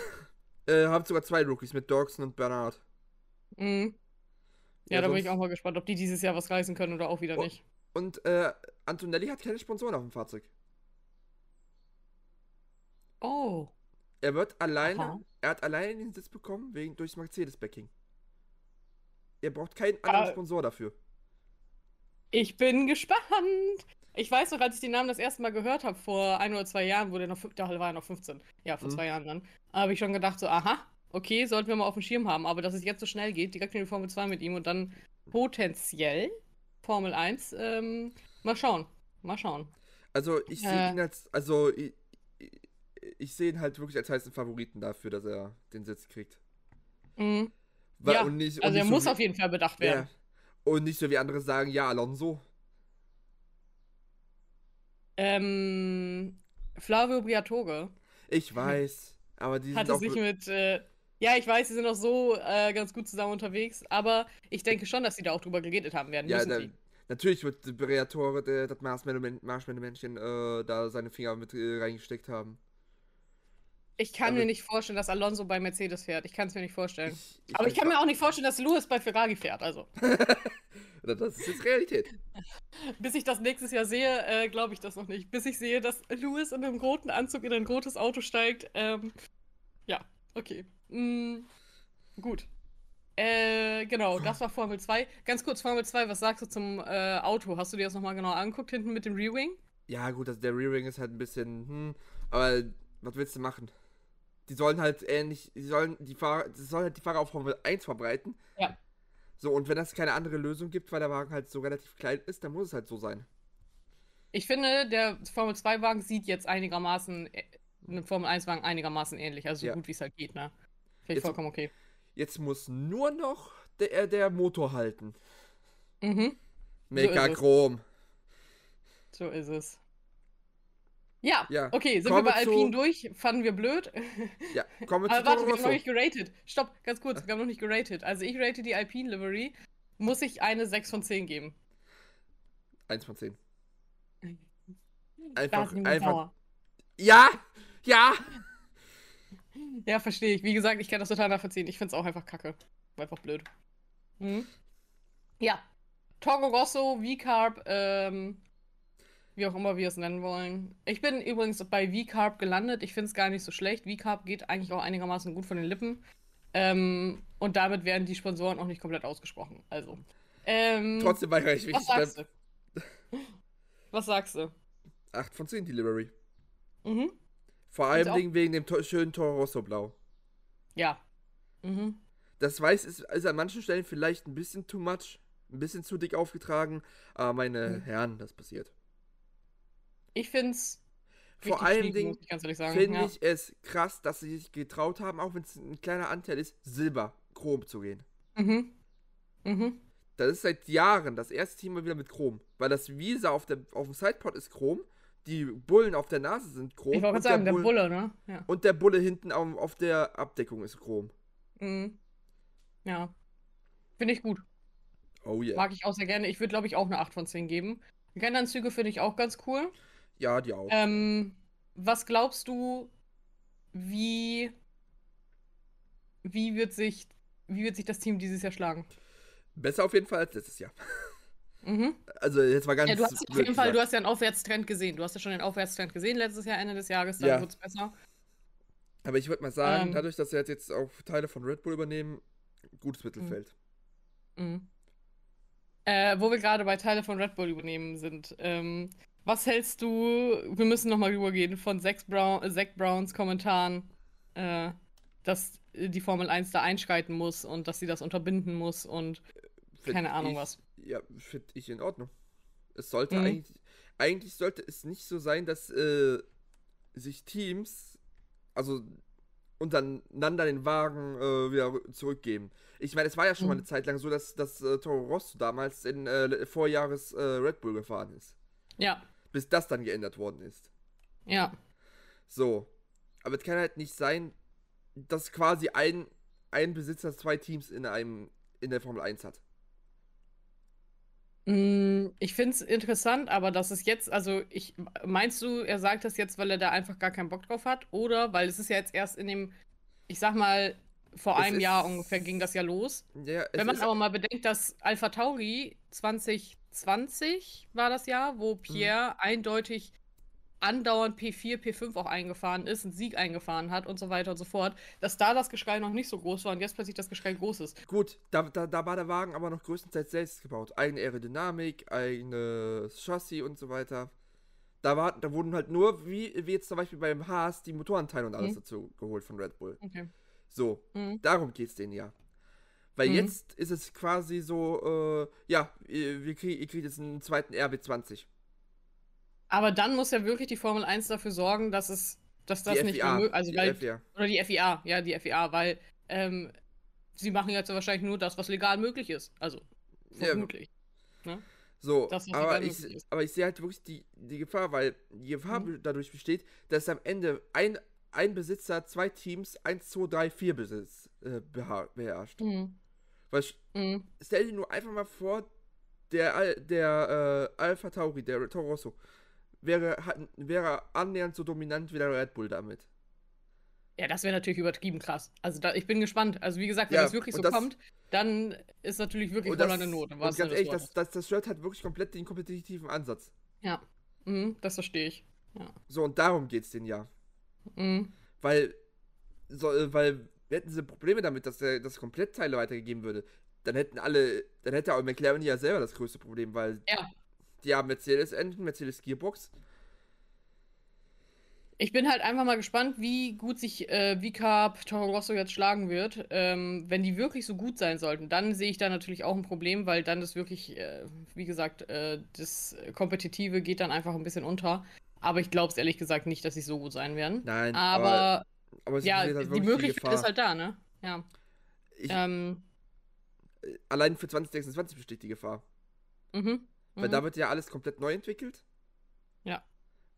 Äh, äh, haben sogar zwei Rookies mit Dorkson und Bernhard. Mhm. Ja, ja da bin ich auch mal gespannt, ob die dieses Jahr was reißen können oder auch wieder und, nicht. Und äh, Antonelli hat keine Sponsoren auf dem Fahrzeug. Oh. Er wird alleine, Aha. er hat alleine den Sitz bekommen wegen durchs Mercedes-Backing. Er braucht keinen anderen ah. Sponsor dafür. Ich bin gespannt. Ich weiß noch, als ich den Namen das erste Mal gehört habe, vor ein oder zwei Jahren, wo der noch, da war er noch 15. Ja, vor mhm. zwei Jahren dann. Habe ich schon gedacht, so, aha, okay, sollten wir mal auf dem Schirm haben. Aber dass es jetzt so schnell geht, direkt in die Formel 2 mit ihm und dann potenziell Formel 1, ähm, mal schauen. Mal schauen. Also, ich sehe äh, ihn als, also, ich, ich, ich sehe ihn halt wirklich als heißen Favoriten dafür, dass er den Sitz kriegt. Mhm. Weil, ja, nicht, also er so muss auf jeden Fall bedacht werden. Ja. Und nicht so wie andere sagen, ja, Alonso. Ähm, Flavio Briatore. Ich weiß, aber die Hatte sich mit, äh, ja, ich weiß, sie sind auch so äh, ganz gut zusammen unterwegs, aber ich denke schon, dass sie da auch drüber geredet haben werden. Ja, da, natürlich wird Briatore, der, das Marshmallow-Männchen, äh, da seine Finger mit äh, reingesteckt haben. Ich kann aber mir nicht vorstellen, dass Alonso bei Mercedes fährt. Ich kann es mir nicht vorstellen. Ich, ich aber ich kann mir auch nicht vorstellen, dass Lewis bei Ferrari fährt. Also. <laughs> das ist jetzt Realität. <laughs> Bis ich das nächstes Jahr sehe, äh, glaube ich das noch nicht. Bis ich sehe, dass Lewis in einem roten Anzug in ein rotes Auto steigt. Ähm, ja, okay. Mm, gut. Äh, genau, das war Formel 2. Ganz kurz, Formel 2, was sagst du zum äh, Auto? Hast du dir das nochmal genau angeguckt, hinten mit dem Rear-Wing? Ja, gut, also der Rear-Wing ist halt ein bisschen, hm, aber was willst du machen? Die sollen halt ähnlich, die sollen die Fahrer, sollen halt die Fahrer auf Formel 1 verbreiten. Ja. So, und wenn es keine andere Lösung gibt, weil der Wagen halt so relativ klein ist, dann muss es halt so sein. Ich finde, der Formel 2-Wagen sieht jetzt einigermaßen, äh, einem Formel 1-Wagen einigermaßen ähnlich, also so ja. gut wie es halt geht, ne? Finde ich vollkommen okay. Jetzt muss nur noch der, der Motor halten. Mhm. Mega so Chrom. So ist es. Ja, ja. okay, sind wir bei Alpine durch? Fanden wir blöd. <laughs> Ja, kommen wir zu Aber warte, wir haben noch nicht geratet. Stopp, ganz kurz, <laughs> wir haben noch nicht geratet. Also ich rate die Alpine Livery. Muss ich eine 6 von 10 geben? 1 von 10. <laughs> Einfach, einfach. Ja! Ja! Ja, verstehe ich. Wie gesagt, ich kann das total nachvollziehen. Ich finde es auch einfach kacke. Einfach blöd. Mhm. Ja. Togo Rosso, V-Carb, ähm, wie auch immer wir es nennen wollen. Ich bin übrigens bei V-Carb gelandet. Ich finde es gar nicht so schlecht. V-Carb geht eigentlich auch einigermaßen gut von den Lippen. Ähm, und damit werden die Sponsoren auch nicht komplett ausgesprochen. Also. Ähm, Trotzdem war ich wichtig. Was sagst du? was sagst du? 8 von 10 Delivery. Mhm. Vor allem Dingen wegen dem schönen Toro Rosso Blau. Ja. Mhm. Das Weiß ist, ist an manchen Stellen vielleicht ein bisschen too much, ein bisschen zu dick aufgetragen, aber meine mhm. Herren, das passiert. Ich finde es. Vor allen Dingen finde ja. ich es krass, dass sie sich getraut haben, auch wenn es ein kleiner Anteil ist, Silber, Chrom zu gehen. Mhm. Mhm. Das ist seit Jahren das erste Team mal wieder mit Chrom. Weil das Visa auf, der, auf dem Sidepod ist Chrom, die Bullen auf der Nase sind Chrom. Ich wollte sagen, der, Bull der, Bulle, ne? Ja. Und der Bulle hinten auf, auf der Abdeckung ist Chrom. Mhm. Ja. Finde ich gut. Oh yeah. Mag ich auch sehr gerne. Ich würde, glaube ich, auch eine 8 von 10 geben. Rennanzüge finde ich auch ganz cool. Ja, die auch. Ähm, was glaubst du, wie, wie, wird sich, wie wird sich das Team dieses Jahr schlagen? Besser auf jeden Fall als letztes Jahr. <laughs> Mhm. Also jetzt war ganz. Ja, du hast auf jeden Fall, du hast ja einen Aufwärtstrend gesehen. Du hast ja schon den Aufwärtstrend gesehen letztes Jahr, Ende des Jahres, dann ja. wird es besser. Aber ich würde mal sagen, ähm, dadurch, dass sie jetzt auch Teile von Red Bull übernehmen, gutes Mittelfeld. Mhm. Äh, wo wir gerade bei Teile von Red Bull übernehmen sind. Ähm, was hältst du, wir müssen nochmal rübergehen, von Zach, Brown, Zach Browns Kommentaren, äh, dass die Formel 1 da einschreiten muss und dass sie das unterbinden muss und find keine Ahnung ich, was. Ja, finde ich in Ordnung. Es sollte mhm. eigentlich, eigentlich sollte es nicht so sein, dass äh, sich Teams, also untereinander den Wagen äh, wieder zurückgeben. Ich meine, es war ja schon mhm. mal eine Zeit lang so, dass, dass äh, Toro Rosso damals in äh, Vorjahres äh, Red Bull gefahren ist. Ja. Bis das dann geändert worden ist. Ja. So. Aber es kann halt nicht sein, dass quasi ein, ein Besitzer zwei Teams in einem in der Formel 1 hat. Mm, ich finde es interessant, aber das ist jetzt, also ich meinst du, er sagt das jetzt, weil er da einfach gar keinen Bock drauf hat? Oder weil es ist ja jetzt erst in dem, ich sag mal, vor es einem Jahr ungefähr ging das ja los. Ja, Wenn man aber mal bedenkt, dass Alpha Tauri 2020 war das Jahr, wo mhm. Pierre mhm. eindeutig andauernd P4, P5 auch eingefahren ist, einen Sieg eingefahren hat und so weiter und so fort, dass da das Geschrei noch nicht so groß war und jetzt plötzlich das Geschrei groß ist. Gut, da, da, da war der Wagen aber noch größtenteils selbst gebaut. Eigene Aerodynamik, eigenes Chassis und so weiter. Da, war, da wurden halt nur, wie, wie jetzt zum Beispiel beim Haas, die Motorenteile und alles mhm. dazu geholt von Red Bull. Okay. So, mhm. darum geht's denen ja. Weil mhm. jetzt ist es quasi so, äh, ja, ihr, krieg, ihr kriegt jetzt einen zweiten RB20. Aber dann muss ja wirklich die Formel 1 dafür sorgen, dass es, dass das nicht möglich also weil, FIA. Oder die FIA, ja, die FIA, weil ähm, sie machen jetzt wahrscheinlich nur das, was legal möglich ist. Also, vermutlich. Ja. Ne? So, das, aber, ich, aber ich sehe halt wirklich die, die Gefahr, weil die Gefahr mhm. dadurch besteht, dass am Ende ein, ein Besitzer zwei Teams 1, 2, 3, 4 Besitz äh, beherrscht. Mhm. Weil mhm. stell dir nur einfach mal vor, der, der äh, Alpha Tauri, der Toro Rosso, wäre, wäre annähernd so dominant wie der Red Bull damit. Ja, das wäre natürlich übertrieben krass. Also da, ich bin gespannt. Also wie gesagt, wenn ja, das wirklich so das, kommt, dann ist natürlich wirklich voll eine Not. Und ganz ehrlich, das, das, das Shirt hat wirklich komplett den kompetitiven Ansatz. Ja, mhm, das verstehe ich. Ja. So, und darum geht es den ja. Mhm. Weil, so, äh, weil hätten sie Probleme damit, dass der, das Komplettteile weitergegeben würde, dann hätten alle, dann hätte auch McLaren ja selber das größte Problem, weil ja. die haben Mercedes-Engine, Mercedes Gearbox. Ich bin halt einfach mal gespannt, wie gut sich äh, V-Carb Toro Rosso jetzt schlagen wird. Ähm, wenn die wirklich so gut sein sollten, dann sehe ich da natürlich auch ein Problem, weil dann ist wirklich, äh, wie gesagt, äh, das Kompetitive geht dann einfach ein bisschen unter. Aber ich glaube es ehrlich gesagt nicht, dass sie so gut sein werden. Nein, aber, aber, aber ja, halt die Möglichkeit die ist halt da, ne? Ja. Ich, ähm, allein für 2026 besteht die Gefahr. Mhm. Weil mhm. da wird ja alles komplett neu entwickelt. Ja.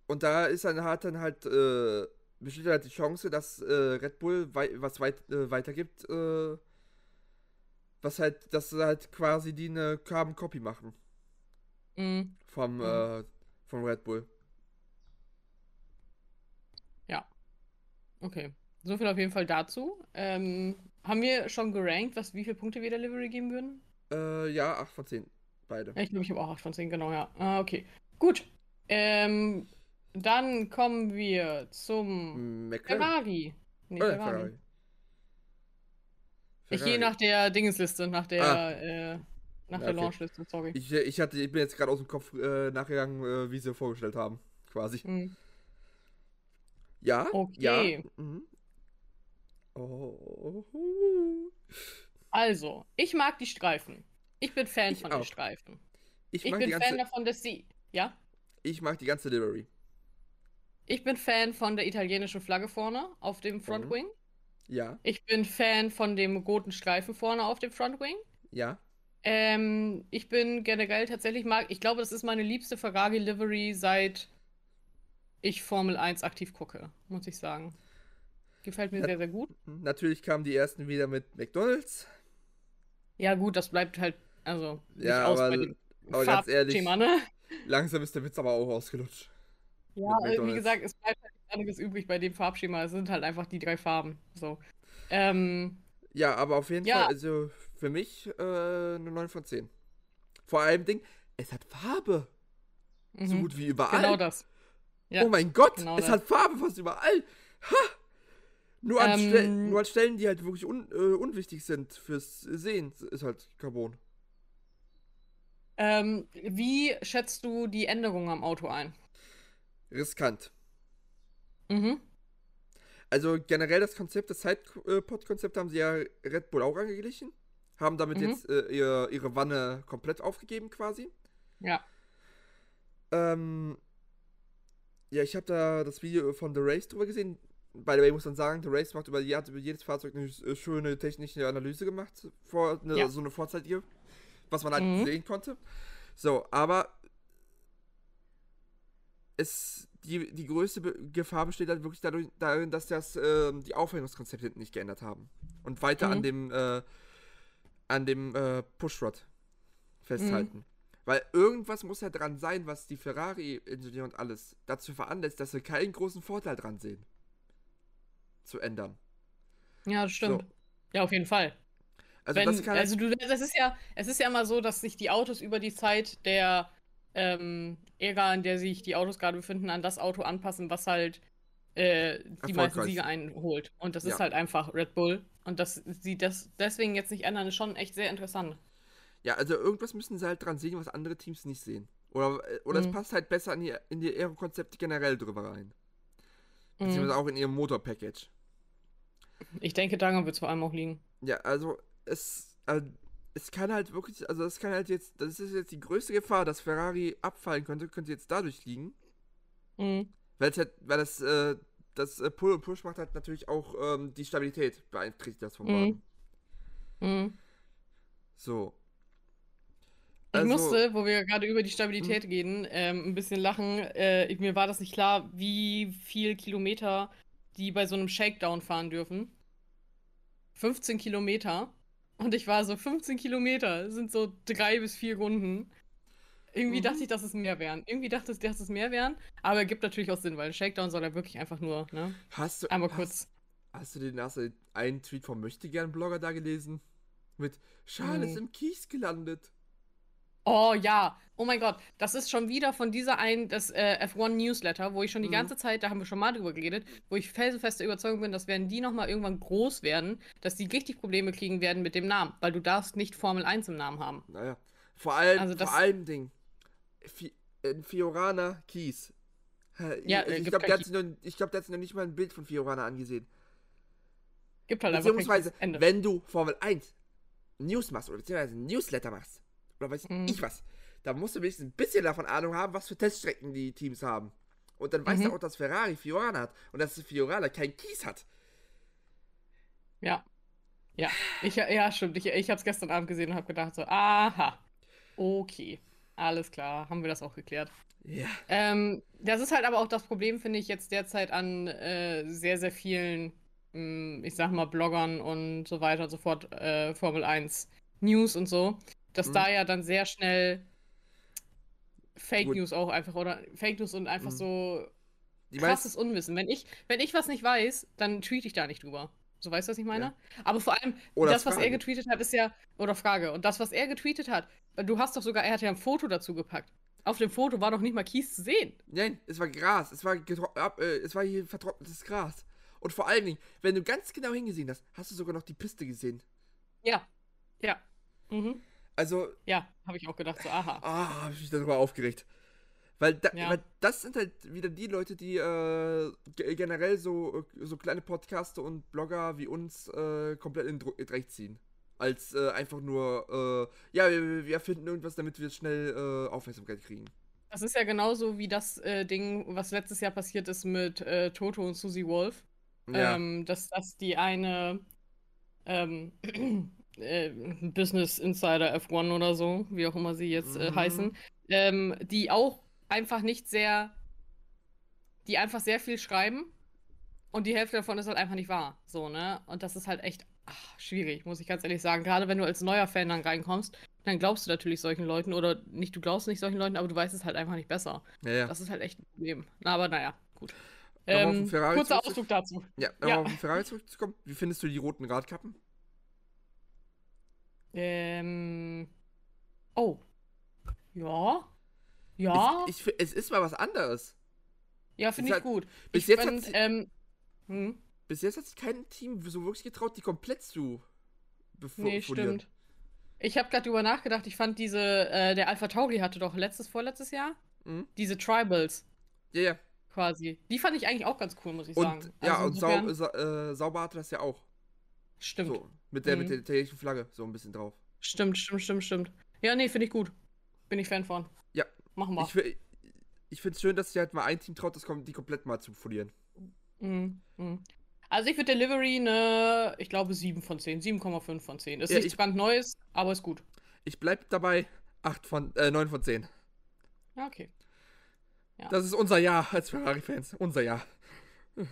Und da ist dann hat dann halt äh, besteht halt die Chance, dass äh, Red Bull wei was weit, äh, weitergibt, äh, was halt, dass halt quasi die eine Carbon Copy machen. Mhm. Vom, mhm. Äh, vom Red Bull. Ja. Okay. So viel auf jeden Fall dazu. Ähm, haben wir schon gerankt, was, wie viele Punkte wir der Livery geben würden? Äh, ja, 8 von 10. Beide. Ich glaube, ich habe auch 8 von 10, genau, ja. Ah, okay. Gut. Ähm, dann kommen wir zum McLaren. Ferrari. Nee, äh, Ferrari. Ferrari. Ich gehe nach der Dingesliste, nach der, ah. äh, nach ja, der okay. Launchliste, sorry. Ich, ich, hatte, ich bin jetzt gerade aus dem Kopf äh, nachgegangen, äh, wie sie vorgestellt haben, quasi. Hm. Ja, okay. ja. Mhm. Oh. Also, ich mag die Streifen. Ich bin Fan ich von auch. den Streifen. Ich, ich bin ganze... Fan davon, dass sie. Ja? Ich mag die ganze Livery. Ich bin Fan von der italienischen Flagge vorne auf dem Frontwing. Mhm. Ja. Ich bin Fan von dem roten Streifen vorne auf dem Frontwing. Ja. Ähm, ich bin generell tatsächlich mag, ich glaube, das ist meine liebste Ferrari Livery seit ich Formel 1 aktiv gucke, muss ich sagen. Gefällt mir Na sehr, sehr gut. Natürlich kamen die ersten wieder mit McDonalds. Ja, gut, das bleibt halt, also, ja, aber, aber ganz ehrlich, ne? langsam ist der Witz aber auch ausgelutscht. Ja, wie gesagt, es bleibt halt nichts anderes übrig bei dem Farbschema. Es sind halt einfach die drei Farben. So. Ähm, ja, aber auf jeden ja. Fall, also für mich äh, eine 9 von 10. Vor allem Ding, es hat Farbe. Mhm. So gut wie überall. Genau das. Ja, oh mein Gott, genau es das. hat Farbe fast überall. Ha! Nur an, ähm, Stellen, nur an Stellen, die halt wirklich un, äh, unwichtig sind fürs Sehen, ist halt Carbon. Ähm, wie schätzt du die Änderungen am Auto ein? Riskant. Mhm. Also generell das Konzept, das Sidepod-Konzept haben sie ja Red Bull auch angeglichen. Haben damit mhm. jetzt äh, ihr, ihre Wanne komplett aufgegeben quasi. Ja. Ähm, ja, ich habe da das Video von The Race drüber gesehen. By the way, muss man sagen, The Race macht über, hat über jedes Fahrzeug eine äh, schöne technische Analyse gemacht, vor, eine, ja. so eine Vorzeitige, was man halt mhm. sehen konnte. So, aber es, die, die größte Gefahr besteht halt wirklich dadurch, darin, dass das, äh, die Aufhängungskonzepte nicht geändert haben. Und weiter mhm. an dem, äh, an dem äh, Pushrod festhalten. Mhm. Weil irgendwas muss ja dran sein, was die Ferrari-Ingenieure und alles dazu veranlasst, dass sie keinen großen Vorteil dran sehen zu ändern. Ja, das stimmt. So. Ja, auf jeden Fall. Also, Wenn, das, also du, das ist ja, es ist ja immer so, dass sich die Autos über die Zeit der ähm, Ära, in der sich die Autos gerade befinden, an das Auto anpassen, was halt äh, die meisten Siege einholt. Und das ja. ist halt einfach Red Bull. Und dass sie das deswegen jetzt nicht ändern, ist schon echt sehr interessant. Ja, also irgendwas müssen sie halt dran sehen, was andere Teams nicht sehen. Oder, äh, oder mhm. es passt halt besser in die, in die Aero-Konzepte generell drüber rein. Beziehungsweise mhm. auch in ihrem Motor-Package. Ich denke, daran wird es vor allem auch liegen. Ja, also es, also, es kann halt wirklich, also es kann halt jetzt, das ist jetzt die größte Gefahr, dass Ferrari abfallen könnte, könnte jetzt dadurch liegen. Mhm. Weil es halt, weil das, äh, das äh, Pull und Push macht halt natürlich auch ähm, die Stabilität beeinträchtigt das vom mhm. Wagen. Mhm. So. Also, ich musste, wo wir gerade über die Stabilität mhm. reden, ähm, ein bisschen lachen. Äh, mir war das nicht klar, wie viel Kilometer die bei so einem Shakedown fahren dürfen. 15 Kilometer. Und ich war so, 15 Kilometer sind so drei bis vier Runden. Irgendwie mhm. dachte ich, dass es mehr wären. Irgendwie dachte ich, dass es mehr wären. Aber er gibt natürlich auch Sinn, weil Shakedown soll er wirklich einfach nur, ne? Hast du. Einmal hast, kurz. Hast du den hast du einen Tweet vom Möchtegern-Blogger da gelesen? Mit Charles mhm. im Kies gelandet. Oh ja, oh mein Gott, das ist schon wieder von dieser einen, das äh, F1 Newsletter, wo ich schon die mhm. ganze Zeit, da haben wir schon mal drüber geredet, wo ich felsenfeste Überzeugung bin, dass wenn die nochmal irgendwann groß werden, dass die richtig Probleme kriegen werden mit dem Namen, weil du darfst nicht Formel 1 im Namen haben. Naja, vor allem, also vor allem Ding, Fi Fiorana Kies. Ja, ich, ich glaube, der, glaub, der hat sich noch nicht mal ein Bild von Fiorana angesehen. Gibt halt Beziehungsweise, wenn du Formel 1 News machst oder beziehungsweise Newsletter machst, oder weiß mhm. ich was, da musst du wenigstens ein bisschen davon Ahnung haben, was für Teststrecken die Teams haben. Und dann mhm. weißt du mhm. auch, dass Ferrari Fiorana hat und dass Fiorana kein Kies hat. Ja. Ja, ich, ja, stimmt. Ich, ich habe es gestern Abend gesehen und habe gedacht so, aha, okay, alles klar, haben wir das auch geklärt. Ja. Ähm, das ist halt aber auch das Problem, finde ich, jetzt derzeit an äh, sehr, sehr vielen hm, ich sag mal, Bloggern und so weiter und so fort, äh, Formel 1 News und so, dass mhm. da ja dann sehr schnell Fake Gut. News auch einfach oder Fake News und einfach mhm. so krasses Unwissen. Wenn ich, wenn ich was nicht weiß, dann tweete ich da nicht drüber. So weißt du, was ich meine? Ja. Aber vor allem, oder das, Frage. was er getweetet hat, ist ja, oder Frage, und das, was er getweetet hat, du hast doch sogar, er hat ja ein Foto dazu gepackt. Auf dem Foto war doch nicht mal Kies zu sehen. Nein, es war Gras, es war, äh, es war hier vertrocknetes Gras. Und vor allen Dingen, wenn du ganz genau hingesehen hast, hast du sogar noch die Piste gesehen. Ja. Ja. Mhm. Also. Ja, habe ich auch gedacht, so, aha. Ah, habe ich mich darüber aufgeregt. Weil, da, ja. weil, das sind halt wieder die Leute, die äh, generell so, so kleine Podcaster und Blogger wie uns äh, komplett in Dreck ziehen. Als äh, einfach nur, äh, ja, wir, wir erfinden irgendwas, damit wir schnell äh, Aufmerksamkeit kriegen. Das ist ja genauso wie das äh, Ding, was letztes Jahr passiert ist mit Toto und Susie Wolf. Ja. Ähm, dass das die eine ähm, äh, Business Insider F1 oder so, wie auch immer sie jetzt äh, mhm. heißen, ähm, die auch einfach nicht sehr, die einfach sehr viel schreiben und die Hälfte davon ist halt einfach nicht wahr. So, ne? Und das ist halt echt ach, schwierig, muss ich ganz ehrlich sagen. Gerade wenn du als neuer Fan dann reinkommst, dann glaubst du natürlich solchen Leuten oder nicht, du glaubst nicht solchen Leuten, aber du weißt es halt einfach nicht besser. Ja, ja. Das ist halt echt ein Problem. Na, aber naja, gut. Ähm, kurzer Ausdruck dazu. Ja, um ja. auf den Ferrari zurückzukommen. Wie findest du die roten Radkappen? Ähm. Oh. Ja. Ja. Ich, ich, es ist mal was anderes. Ja, finde ich halt, gut. Bis, ich jetzt find, ähm, hm? bis jetzt hat sich kein Team so wirklich getraut, die komplett zu Nee, stimmt. Ich habe gerade drüber nachgedacht. Ich fand diese, äh, der Alpha Tauri hatte doch letztes, vorletztes Jahr mhm. diese Tribals. Ja, ja quasi. Die fand ich eigentlich auch ganz cool, muss ich und, sagen. Ja, also und Sau, Sa äh, Sauber hatte das ja auch. Stimmt. So, mit der, mhm. mit der italienischen Flagge so ein bisschen drauf. Stimmt, stimmt, stimmt, stimmt. Ja, nee, finde ich gut. Bin ich Fan von. Ja. Machen wir. Ich, ich finde es schön, dass sich halt mal ein Team traut, das kommt, die komplett mal zu folieren. Mhm. Mhm. Also ich würde Delivery eine, ich glaube 7 von 10, 7,5 von 10. Ist ja, nichts ganz Neues, aber ist gut. Ich bleib dabei 8 von, äh, 9 von 10. Ja, okay. Ja. Das ist unser Jahr als Ferrari-Fans. Unser Jahr. <laughs>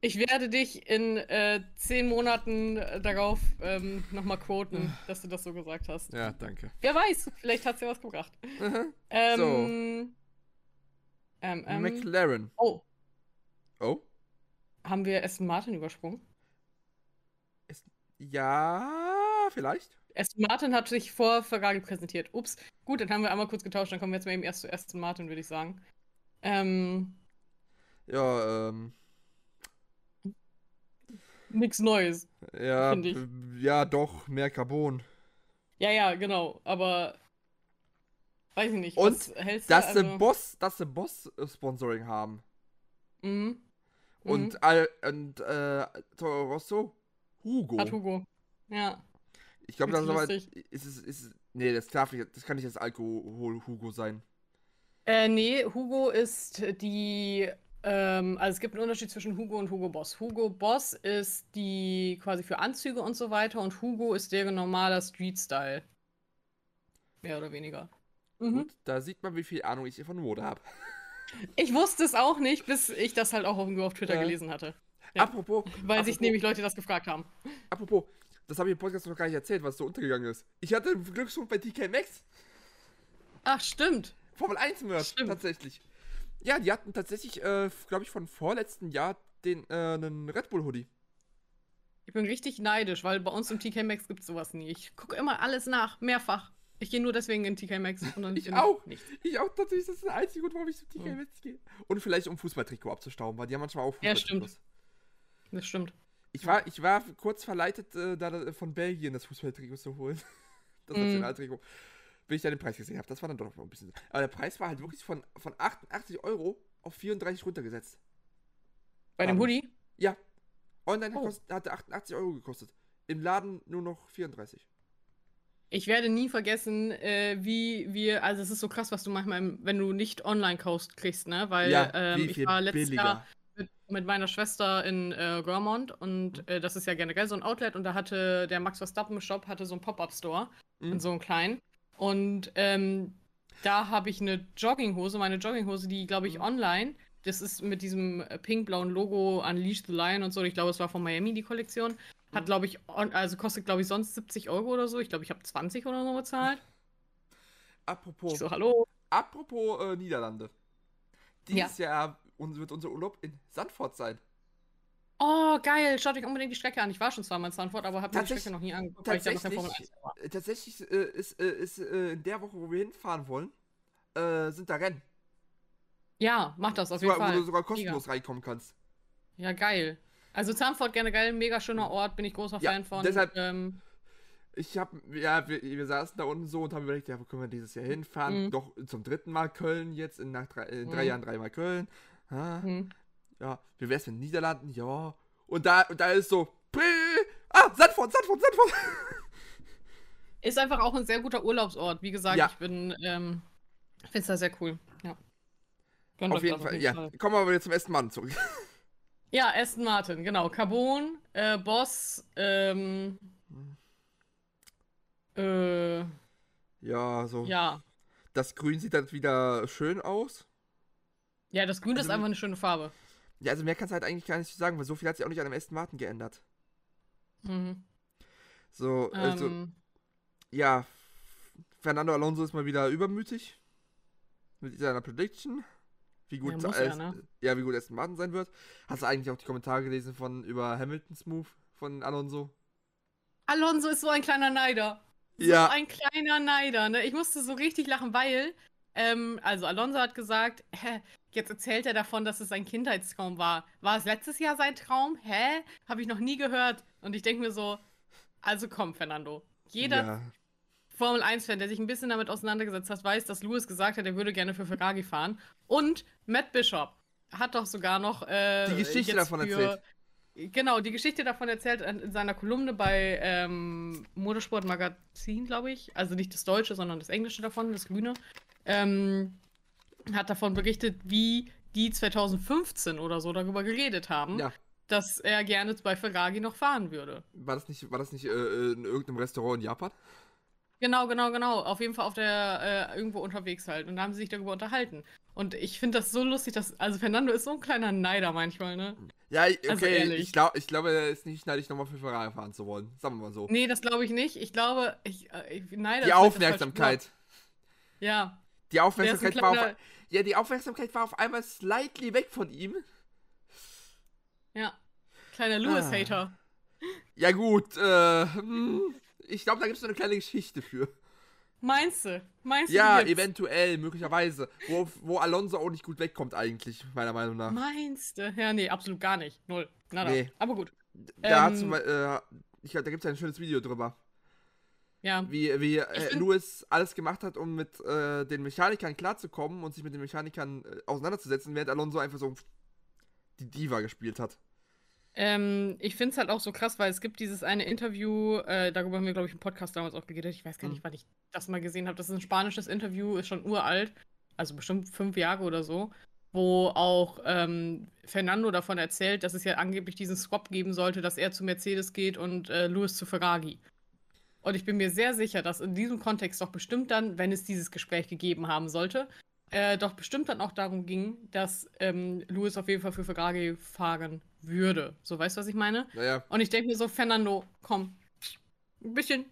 Ich werde dich in äh, zehn Monaten äh, darauf ähm, nochmal quoten, <laughs> dass du das so gesagt hast. Ja, danke. Wer weiß, vielleicht hat es ja was gebracht. Ähm, so. Ähm, ähm, McLaren. Oh. Oh? Haben wir Aston Martin übersprungen? Es, ja, vielleicht. Aston Martin hat sich vor Ferrari präsentiert. Ups. Gut, dann haben wir einmal kurz getauscht. Dann kommen wir jetzt mal eben erst zu Aston Martin, würde ich sagen. Ähm. Ja, ähm. Nichts Neues. Ja, ja, doch, mehr Carbon. Ja, ja, genau. Aber. Weiß ich nicht. Und dass du, also... sie Boss, dass sie Boss-Sponsoring haben. Mhm. Und, mhm. Al und äh, Toro Rosso, Hugo. Hat Hugo. Ja. Ich glaube, das ist aber. Ist es, ist, nee, das darf nicht, das kann nicht das Alkohol-Hugo sein. Äh, nee, Hugo ist die. Ähm, also es gibt einen Unterschied zwischen Hugo und Hugo Boss. Hugo Boss ist die quasi für Anzüge und so weiter und Hugo ist der normaler Street-Style. Mehr oder weniger. Mhm. Gut, da sieht man, wie viel Ahnung ich hier von Mode habe. <laughs> Ich wusste es auch nicht, bis ich das halt auch auf, auf Twitter ja. gelesen hatte. Ja. Apropos. Weil apropos, sich nämlich Leute das gefragt haben. Apropos, das habe ich im Podcast noch gar nicht erzählt, was so untergegangen ist. Ich hatte einen Glücksruf bei TK Max. Ach, stimmt. Formel 1 Merch, tatsächlich. Ja, die hatten tatsächlich, äh, glaube ich, von vorletzten Jahr den, äh, einen Red Bull Hoodie. Ich bin richtig neidisch, weil bei uns im TK Max gibt es sowas nie. Ich gucke immer alles nach, mehrfach. Ich gehe nur deswegen in TK Maxx. <laughs> ich auch. Nicht. Ich auch tatsächlich. Das ist der einzige Grund, warum ich zu TK mhm. Maxx gehe. Und vielleicht um Fußballtrikot abzustauben, weil die haben manchmal auch Fußballtrikots. Ja, stimmt. Das stimmt. Ich war, ich war kurz verleitet, äh, da von Belgien das Fußballtrikot zu holen. <laughs> Das mhm. Nationaltrikot. Bis ich dann den Preis gesehen habe. Das war dann doch ein bisschen. Aber der Preis war halt wirklich von, von 88 Euro auf 34 runtergesetzt. Bei dem Hoodie? Ja. Online oh. hat er 88 Euro gekostet. Im Laden nur noch 34. Ich werde nie vergessen, äh, wie wir, also es ist so krass, was du manchmal, wenn du nicht online kaufst, kriegst, ne? Weil ja, ähm, ich war letztes billiger. Jahr mit, mit, meiner Schwester in äh, Görmont und mhm. äh, das ist ja generell so ein Outlet und da hatte der Max Verstappen Shop hatte so einen Pop-Up-Store, mhm. so einen kleinen. Und ähm, da habe ich eine Jogginghose, meine Jogginghose, die glaube ich mhm. online das ist mit diesem pink-blauen Logo Unleash the Lion und so. Ich glaube, es war von Miami die Kollektion. Hat, mhm. glaube ich, also kostet, glaube ich, sonst 70 Euro oder so. Ich glaube, ich habe 20 oder so bezahlt. <laughs> Apropos. so, hallo. Apropos äh, Niederlande. Dieses ja. Jahr wird unser Urlaub in Sandford sein. Oh, geil. Schaut euch unbedingt die Strecke an. Ich war schon zweimal in Sandford, aber habe mir die Strecke noch nie angeguckt, weil ich da noch Formel 1 war. Tatsächlich äh, ist, äh, ist äh, in der Woche, wo wir hinfahren wollen, äh, sind da Rennen. Ja, mach das auf jeden sogar, Fall. Wo du sogar kostenlos mega. reinkommen kannst. Ja, geil. Also Zahnfurt generell, mega schöner Ort, bin ich großer ja, Fan von. Deshalb, ähm, ich habe, ja, wir, wir, saßen da unten so und haben überlegt, ja, wo können wir dieses Jahr hinfahren? Mhm. Doch zum dritten Mal Köln jetzt, in, nach drei, in drei mhm. Jahren dreimal Köln. Ah, mhm. Ja, wie wär's mit den Niederlanden? Ja. Und da, und da ist so, ah, Sandford, Sandford, Sandford. <laughs> Ist einfach auch ein sehr guter Urlaubsort. Wie gesagt, ja. ich bin, ähm, finde es da sehr cool. Ja. Auf jeden, Fall, auf jeden ja. Fall. Kommen wir aber jetzt zum Aston Martin zurück. <laughs> Ja, Aston Martin, genau. Carbon, äh, Boss, ähm, äh, ja, so. Ja. Das Grün sieht dann wieder schön aus. Ja, das Grün also, ist einfach eine schöne Farbe. Ja, also mehr kannst du halt eigentlich gar nicht sagen, weil so viel hat sich auch nicht an dem Aston Martin geändert. Mhm. So, also, ähm. ja, Fernando Alonso ist mal wieder übermütig mit seiner Prediction. Wie gut, ja, ne? ja, wie gut Aston Martin sein wird. Hast du eigentlich auch die Kommentare gelesen von über Hamiltons Move von Alonso? Alonso ist so ein kleiner Neider. So ja. ein kleiner Neider, ne? Ich musste so richtig lachen, weil, ähm, also Alonso hat gesagt, hä, jetzt erzählt er davon, dass es sein Kindheitstraum war. War es letztes Jahr sein Traum? Hä? Habe ich noch nie gehört. Und ich denke mir so, also komm, Fernando. Jeder ja. Formel 1-Fan, der sich ein bisschen damit auseinandergesetzt hat, weiß, dass Lewis gesagt hat, er würde gerne für Ferrari fahren. Und Matt Bishop hat doch sogar noch äh, die Geschichte davon für, erzählt. Genau, die Geschichte davon erzählt in seiner Kolumne bei ähm, Motorsport Magazin, glaube ich. Also nicht das Deutsche, sondern das Englische davon, das Grüne. Ähm, hat davon berichtet, wie die 2015 oder so darüber geredet haben. Ja. Dass er gerne bei Ferrari noch fahren würde. War das nicht, war das nicht äh, in irgendeinem Restaurant in Japan? Genau, genau, genau. Auf jeden Fall auf der äh, irgendwo unterwegs halt. Und da haben sie sich darüber unterhalten. Und ich finde das so lustig, dass. Also Fernando ist so ein kleiner Neider manchmal, ne? Ja, also okay, also ich, glaub, ich glaube, er ist nicht neidisch, nochmal für Ferrari fahren zu wollen. Sagen wir mal so. Nee, das glaube ich nicht. Ich glaube, ich, äh, ich Neider Die Aufmerksamkeit. Ja. Die Aufmerksamkeit war auf, Ja, die Aufmerksamkeit war auf einmal slightly weg von ihm. Ja. Kleiner Lewis-Hater. Ah. Ja, gut, äh. Hm. Ich glaube, da gibt es eine kleine Geschichte für. Meinst du? Meinst du? Ja, eventuell, möglicherweise. Wo, wo Alonso auch nicht gut wegkommt, eigentlich, meiner Meinung nach. Meinst du? Ja, nee, absolut gar nicht. Null. Nada. Nee. Aber gut. Da, ähm, äh, ich, da gibt es ein schönes Video drüber. Ja. Wie, wie äh, Lewis alles gemacht hat, um mit äh, den Mechanikern klarzukommen und sich mit den Mechanikern äh, auseinanderzusetzen, während Alonso einfach so die Diva gespielt hat. Ähm, ich finde es halt auch so krass, weil es gibt dieses eine Interview, äh, darüber haben wir, glaube ich, im Podcast damals auch geredet. Ich weiß gar nicht, mhm. wann ich das mal gesehen habe. Das ist ein spanisches Interview, ist schon uralt, also bestimmt fünf Jahre oder so, wo auch ähm, Fernando davon erzählt, dass es ja angeblich diesen Swap geben sollte, dass er zu Mercedes geht und äh, Lewis zu Ferrari. Und ich bin mir sehr sicher, dass in diesem Kontext doch bestimmt dann, wenn es dieses Gespräch gegeben haben sollte, äh, doch bestimmt dann auch darum ging, dass ähm, Lewis auf jeden Fall für Ferrari fahren würde. So, weißt du, was ich meine? Naja. Und ich denke mir so, Fernando, komm, ein bisschen,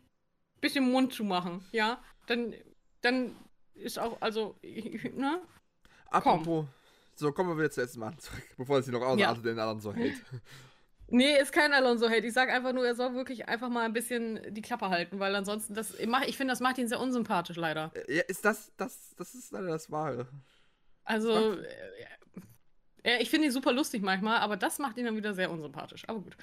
bisschen Mund zu machen, ja? Dann, dann ist auch, also, ne? Apropos, komm. so kommen wir wieder zum letzten Mal zurück, bevor es hier noch ausartet, ja. den anderen so hält. Nee, ist kein Alonso-Hate. Ich sag einfach nur, er soll wirklich einfach mal ein bisschen die Klappe halten, weil ansonsten, das, ich finde, das macht ihn sehr unsympathisch, leider. Äh, ja, ist das, das, das ist leider das Wahre. Also, äh, ich finde ihn super lustig manchmal, aber das macht ihn dann wieder sehr unsympathisch. Aber gut.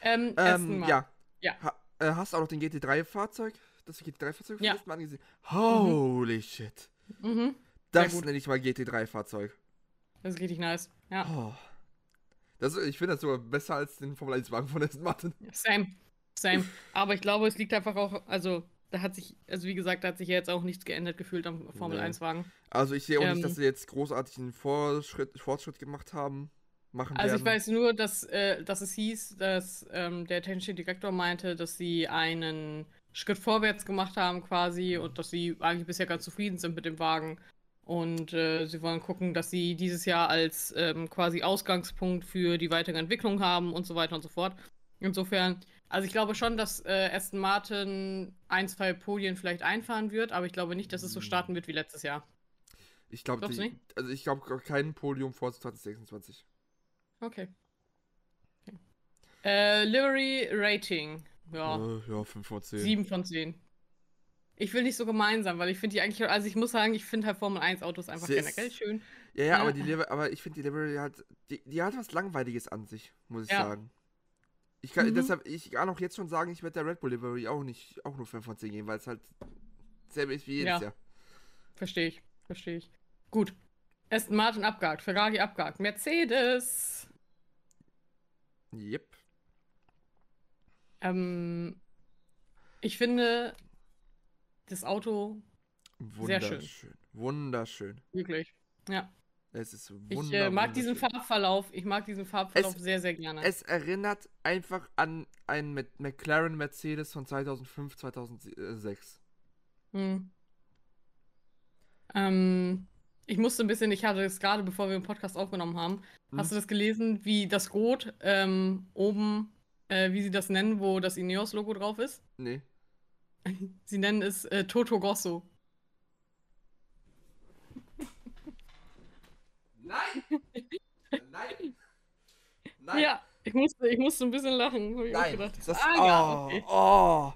Ähm, ähm ja. ja. Ha, äh, hast du auch noch den GT3-Fahrzeug? Das GT3-Fahrzeug ja. mal angesehen? Holy mhm. shit. Mhm. Das nenne ich mal GT3-Fahrzeug. Das ist richtig nice. Ja. Oh. Das, ich finde das sogar besser als den Formel 1-Wagen von Aston Martin. Same. Same. Aber ich glaube, es liegt einfach auch, also da hat sich, also wie gesagt, da hat sich ja jetzt auch nichts geändert gefühlt am Formel nee. 1-Wagen. Also ich sehe auch ähm, nicht, dass sie jetzt großartig einen Fortschritt, Fortschritt gemacht haben. Machen also werden. ich weiß nur, dass, äh, dass es hieß, dass ähm, der technische Direktor meinte, dass sie einen Schritt vorwärts gemacht haben quasi und dass sie eigentlich bisher ganz zufrieden sind mit dem Wagen. Und äh, sie wollen gucken, dass sie dieses Jahr als ähm, quasi Ausgangspunkt für die weitere Entwicklung haben und so weiter und so fort. Insofern, also ich glaube schon, dass äh, Aston Martin ein, zwei Podien vielleicht einfahren wird, aber ich glaube nicht, dass es so hm. starten wird wie letztes Jahr. Ich glaube, also ich glaube kein Podium vor 2026. Okay. okay. Äh, Livery Rating. Ja. Äh, ja, 5 von 10. 7 von 10. Ich will nicht so gemeinsam, weil ich finde die eigentlich, also ich muss sagen, ich finde halt Formel 1 Autos einfach Sie generell schön. Ja, ja, ja, aber die aber ich finde die Livery hat, die, die hat was Langweiliges an sich, muss ich ja. sagen. Ich kann, mhm. deshalb, ich kann auch jetzt schon sagen, ich werde der Red Bull Livery auch nicht, auch nur 5 von 10 geben, weil es halt selbe ist wie jedes ja. Jahr. Verstehe ich, verstehe ich. Gut. Aston Martin abgehakt, Ferrari abgehakt, Mercedes. Yep. Ähm, ich finde, das Auto sehr schön. Wunderschön. Wirklich. Ja. Es ist wunderschön. Ich äh, mag diesen Farbverlauf. Ich mag diesen Farbverlauf es, sehr, sehr gerne. Es erinnert einfach an einen McLaren Mercedes von 2005, 2006. Hm. Ähm, ich musste ein bisschen, ich hatte es gerade, bevor wir den Podcast aufgenommen haben, hm. hast du das gelesen, wie das Rot ähm, oben, äh, wie sie das nennen, wo das Ineos-Logo drauf ist? Nee. <laughs> Sie nennen es äh, Toto Grosso. Nein! Nein! Nein! Ja, ich musste, ich musste ein bisschen lachen. Nein! Das, ah, oh, ja, okay. oh.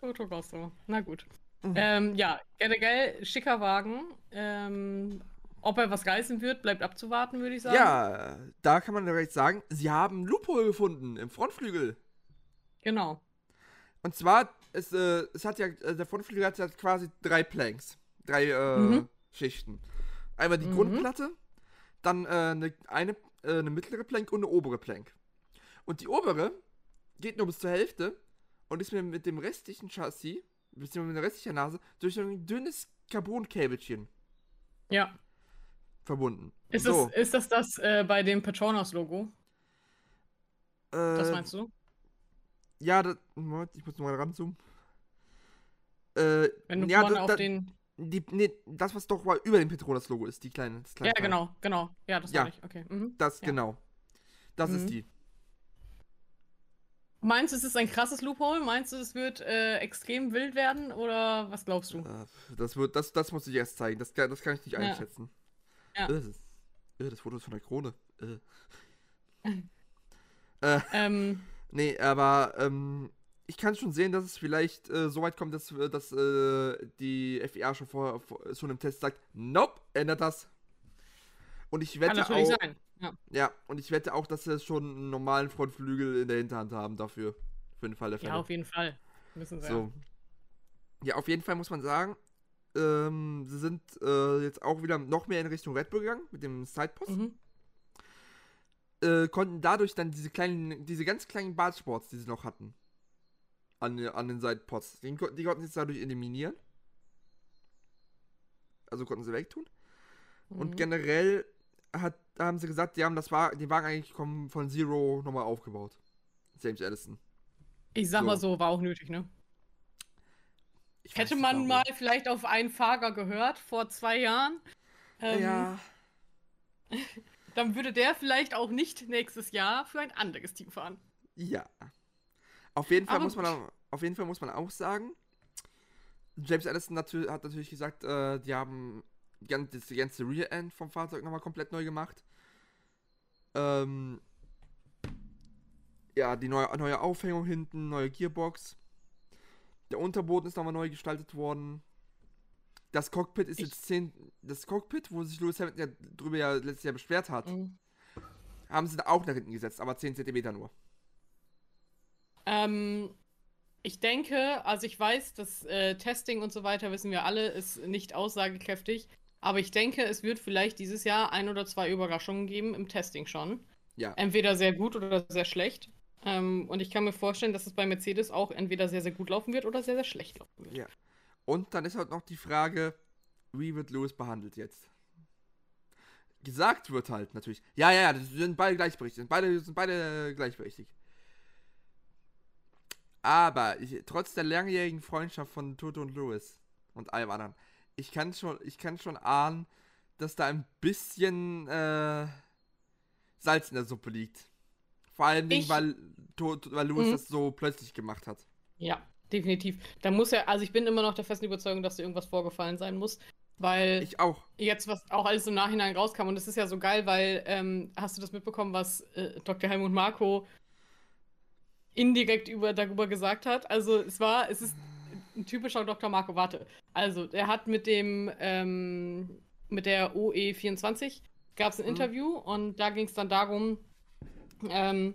Toto Grosso. Na gut. Mhm. Ähm, ja, generell schicker Wagen. Ähm, ob er was reißen wird, bleibt abzuwarten, würde ich sagen. Ja, da kann man direkt sagen, sie haben Loophole gefunden im Frontflügel. Genau. Und zwar, es, äh, es hat ja, äh, der Frontflügel hat ja quasi drei Planks. Drei äh, mhm. Schichten. Einmal die mhm. Grundplatte, dann äh, eine, eine, äh, eine mittlere Plank und eine obere Plank. Und die obere geht nur bis zur Hälfte und ist mir mit dem restlichen Chassis, beziehungsweise mit der restlichen Nase, durch ein dünnes Carbon-Käbelchen. Ja. Verbunden. Ist, so. das, ist das das äh, bei dem Petronas-Logo? das meinst du? Ja, das, Moment, ich muss mal ranzoomen. Äh, Wenn du ja, vorne da, auf den. Die, nee, das, was doch mal über dem Petronas-Logo ist, die kleine. Das kleine ja, genau, genau. Ja, das ja, ich. Okay. Mhm. Das, ja. genau. Das mhm. ist die. Meinst du, es ist ein krasses Loophole? Meinst du, es wird äh, extrem wild werden? Oder was glaubst du? Äh, das, wird, das, das muss ich erst zeigen. Das, das kann ich nicht einschätzen. Ja. Äh, das, äh, das Foto ist von der Krone. Äh. <laughs> äh. ähm. Nee, aber ähm, ich kann schon sehen, dass es vielleicht äh, so weit kommt, dass, äh, dass äh, die FIA schon vor, vor, schon im Test sagt, nope, ändert das. Und ich wette Kann auch, sein. Ja. ja, und ich wette auch, dass sie schon einen normalen Frontflügel in der Hinterhand haben dafür. Für den Fall der Fälle. Ja, auf jeden Fall. Müssen sie. So. Ja, auf jeden Fall muss man sagen, ähm, sie sind äh, jetzt auch wieder noch mehr in Richtung Red Bull gegangen mit dem Sidepost. Mhm äh, konnten dadurch dann diese kleinen, diese ganz kleinen Badsports, die sie noch hatten, an, an den Seitenpots, die, die konnten sie jetzt dadurch eliminieren. Also konnten sie wegtun. Mhm. Und generell hat, haben sie gesagt, die haben das war, die Wagen eigentlich kommen von Zero nochmal aufgebaut. James Allison. Ich sag so. mal so, war auch nötig, ne? Ich Hätte man mal vielleicht auf einen Fahrer gehört vor zwei Jahren. Ähm, ja. <laughs> dann würde der vielleicht auch nicht nächstes Jahr für ein anderes Team fahren. Ja. Auf jeden Fall, muss man, auch, auf jeden Fall muss man auch sagen, James Allison hat natürlich gesagt, äh, die haben das ganze Rear End vom Fahrzeug nochmal komplett neu gemacht. Ähm, Ja, die neue, neue Aufhängung hinten, neue Gearbox. Der Unterboden ist nochmal neu gestaltet worden. Das Cockpit ist ich jetzt 10. Das Cockpit, wo sich Lewis Hamilton ja drüber ja letztes Jahr beschwert hat, mhm. haben sie da auch nach hinten gesetzt, aber 10 cm nur. Ähm, ich denke, also ich weiß, das äh, Testing und so weiter, wissen wir alle, ist nicht aussagekräftig. Aber ich denke, es wird vielleicht dieses Jahr ein oder zwei Überraschungen geben im Testing schon. Ja. Entweder sehr gut oder sehr schlecht. Ähm, und ich kann mir vorstellen, dass es bei Mercedes auch entweder sehr, sehr gut laufen wird oder sehr, sehr schlecht laufen wird. Ja. Und dann ist halt noch die Frage, wie wird Lewis behandelt jetzt? Gesagt wird halt natürlich. Ja, ja, ja, das sind beide gleichberechtigt. Beide sind beide gleichberechtigt. Aber ich, trotz der langjährigen Freundschaft von Toto und Lewis und allem anderen, ich kann schon, ich kann schon ahnen, dass da ein bisschen äh, Salz in der Suppe liegt. Vor allen Dingen, weil, weil Lewis mhm. das so plötzlich gemacht hat. Ja, definitiv. Da muss ja, also ich bin immer noch der festen Überzeugung, dass da irgendwas vorgefallen sein muss. Weil ich auch. jetzt, was auch alles im Nachhinein rauskam, und es ist ja so geil, weil, ähm, hast du das mitbekommen, was äh, Dr. Helmut Marco indirekt über, darüber gesagt hat. Also es war, es ist ein typischer Dr. Marco, warte. Also, er hat mit dem, ähm, mit der OE24 gab es ein mhm. Interview und da ging es dann darum, ähm,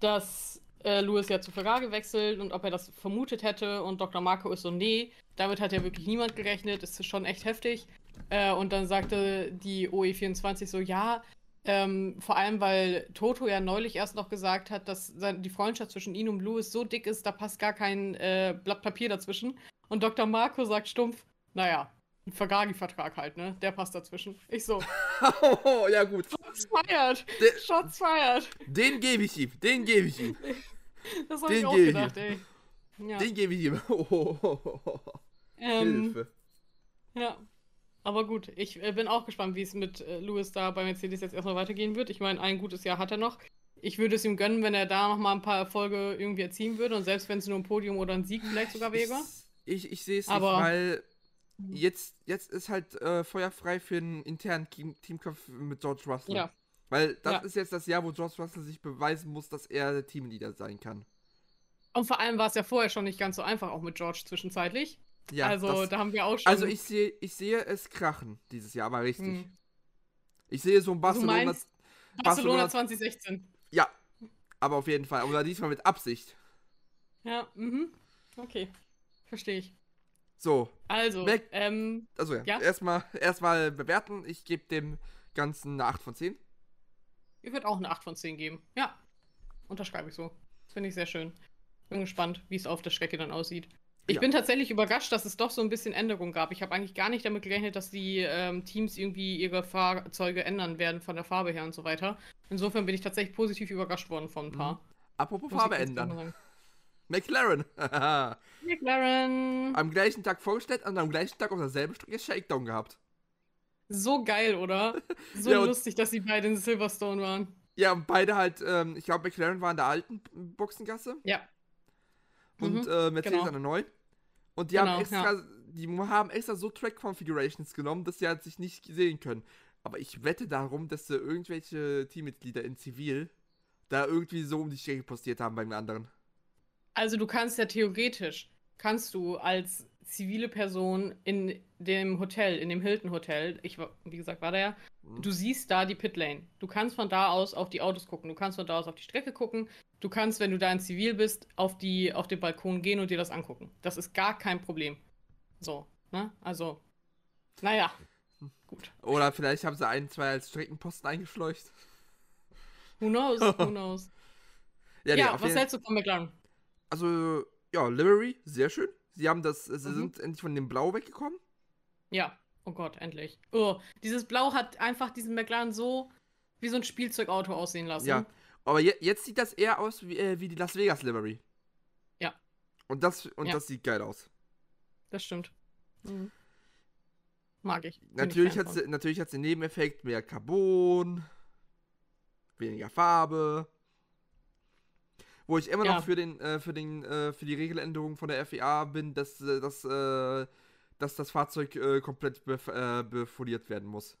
dass äh, Louis ja zu Ferrari gewechselt und ob er das vermutet hätte und Dr. Marco ist so, nee, damit hat ja wirklich niemand gerechnet, ist schon echt heftig. Äh, und dann sagte die OE24 so, ja, ähm, vor allem, weil Toto ja neulich erst noch gesagt hat, dass die Freundschaft zwischen ihm und Louis so dick ist, da passt gar kein äh, Blatt Papier dazwischen. Und Dr. Marco sagt stumpf, naja, ein Vergagi-Vertrag halt, ne? Der passt dazwischen. Ich so. <laughs> oh, ja gut. Shots feiert. De Shots feiert. Den gebe ich ihm. Den gebe ich ihm. <laughs> Das habe ich auch gedacht, ey. Ja. Den gebe ich ihm. <laughs> Oh, oh, oh, ähm, Hilfe. Ja. Aber gut, ich äh, bin auch gespannt, wie es mit äh, Lewis da bei Mercedes jetzt erstmal weitergehen wird. Ich meine, ein gutes Jahr hat er noch. Ich würde es ihm gönnen, wenn er da noch mal ein paar Erfolge irgendwie erzielen würde. Und selbst wenn es nur ein Podium oder ein Sieg vielleicht sogar wäre. Ich, ich sehe es nicht, weil jetzt, jetzt ist halt äh, feuerfrei für einen internen Team Teamkampf mit George Russell. Ja. Weil das ja. ist jetzt das Jahr, wo George Russell sich beweisen muss, dass er der Teamleader sein kann. Und vor allem war es ja vorher schon nicht ganz so einfach, auch mit George zwischenzeitlich. Ja, also das, da haben wir auch schon. Also ich sehe, ich sehe es krachen dieses Jahr, aber richtig. Hm. Ich sehe so ein Barcelona. Du Barcelona, Barcelona 2016. Ja, aber auf jeden Fall. Oder diesmal mit Absicht. Ja, mhm. Okay. Verstehe ich. So. Also, Weg. ähm. Also ja, ja? erstmal erstmal bewerten. Ich gebe dem Ganzen eine 8 von 10. Ich würde auch eine 8 von 10 geben. Ja. Unterschreibe ich so. Finde ich sehr schön. Bin gespannt, wie es auf der Strecke dann aussieht. Ich ja. bin tatsächlich überrascht, dass es doch so ein bisschen Änderungen gab. Ich habe eigentlich gar nicht damit gerechnet, dass die ähm, Teams irgendwie ihre Fahrzeuge ändern werden von der Farbe her und so weiter. Insofern bin ich tatsächlich positiv überrascht worden von ein paar. Mhm. Apropos Farbe ändern. <laughs> McLaren. <laughs> McLaren. Am gleichen Tag vorgestellt und am gleichen Tag auf derselben Strecke Shakedown gehabt. So geil, oder? <laughs> So ja, lustig, dass sie beide in Silverstone waren. Ja, und beide halt, ähm, ich glaube, McLaren war in der alten Boxengasse. Ja. Und mhm, äh, Mercedes genau. der neuen. Und die genau, haben extra, ja. die haben extra so Track Configurations genommen, dass sie halt sich nicht sehen können. Aber ich wette darum, dass sie irgendwelche Teammitglieder in Zivil da irgendwie so um die Strecke postiert haben beim anderen. Also du kannst ja theoretisch, kannst du als zivile Person in dem Hotel, in dem Hilton Hotel, ich wie gesagt, war da ja. Du siehst da die Pitlane. Du kannst von da aus auf die Autos gucken, du kannst von da aus auf die Strecke gucken, du kannst, wenn du da in Zivil bist, auf, die, auf den Balkon gehen und dir das angucken. Das ist gar kein Problem. So, ne? Also, naja, gut. Oder vielleicht haben sie ein, zwei als Streckenposten eingeschleucht. Who knows, <laughs> who knows. ja, nee, ja was hältst du von McLaren? Also, ja, Livery, sehr schön. Sie haben das, sie mhm. sind endlich von dem Blau weggekommen. Ja, oh Gott, endlich. Oh, dieses Blau hat einfach diesen McLaren so wie so ein Spielzeugauto aussehen lassen. Ja, aber je, jetzt sieht das eher aus wie, äh, wie die Las Vegas Livery. Ja. Und das, und ja. das sieht geil aus. Das stimmt. Mhm. Mag ich. Natürlich hat natürlich hat sie Nebeneffekt, mehr Carbon, weniger Farbe. Wo ich immer ja. noch für den, äh, für den, äh, für die Regeländerung von der FIA bin, dass, äh, dass, äh, das Fahrzeug äh, komplett bef befoliert werden muss.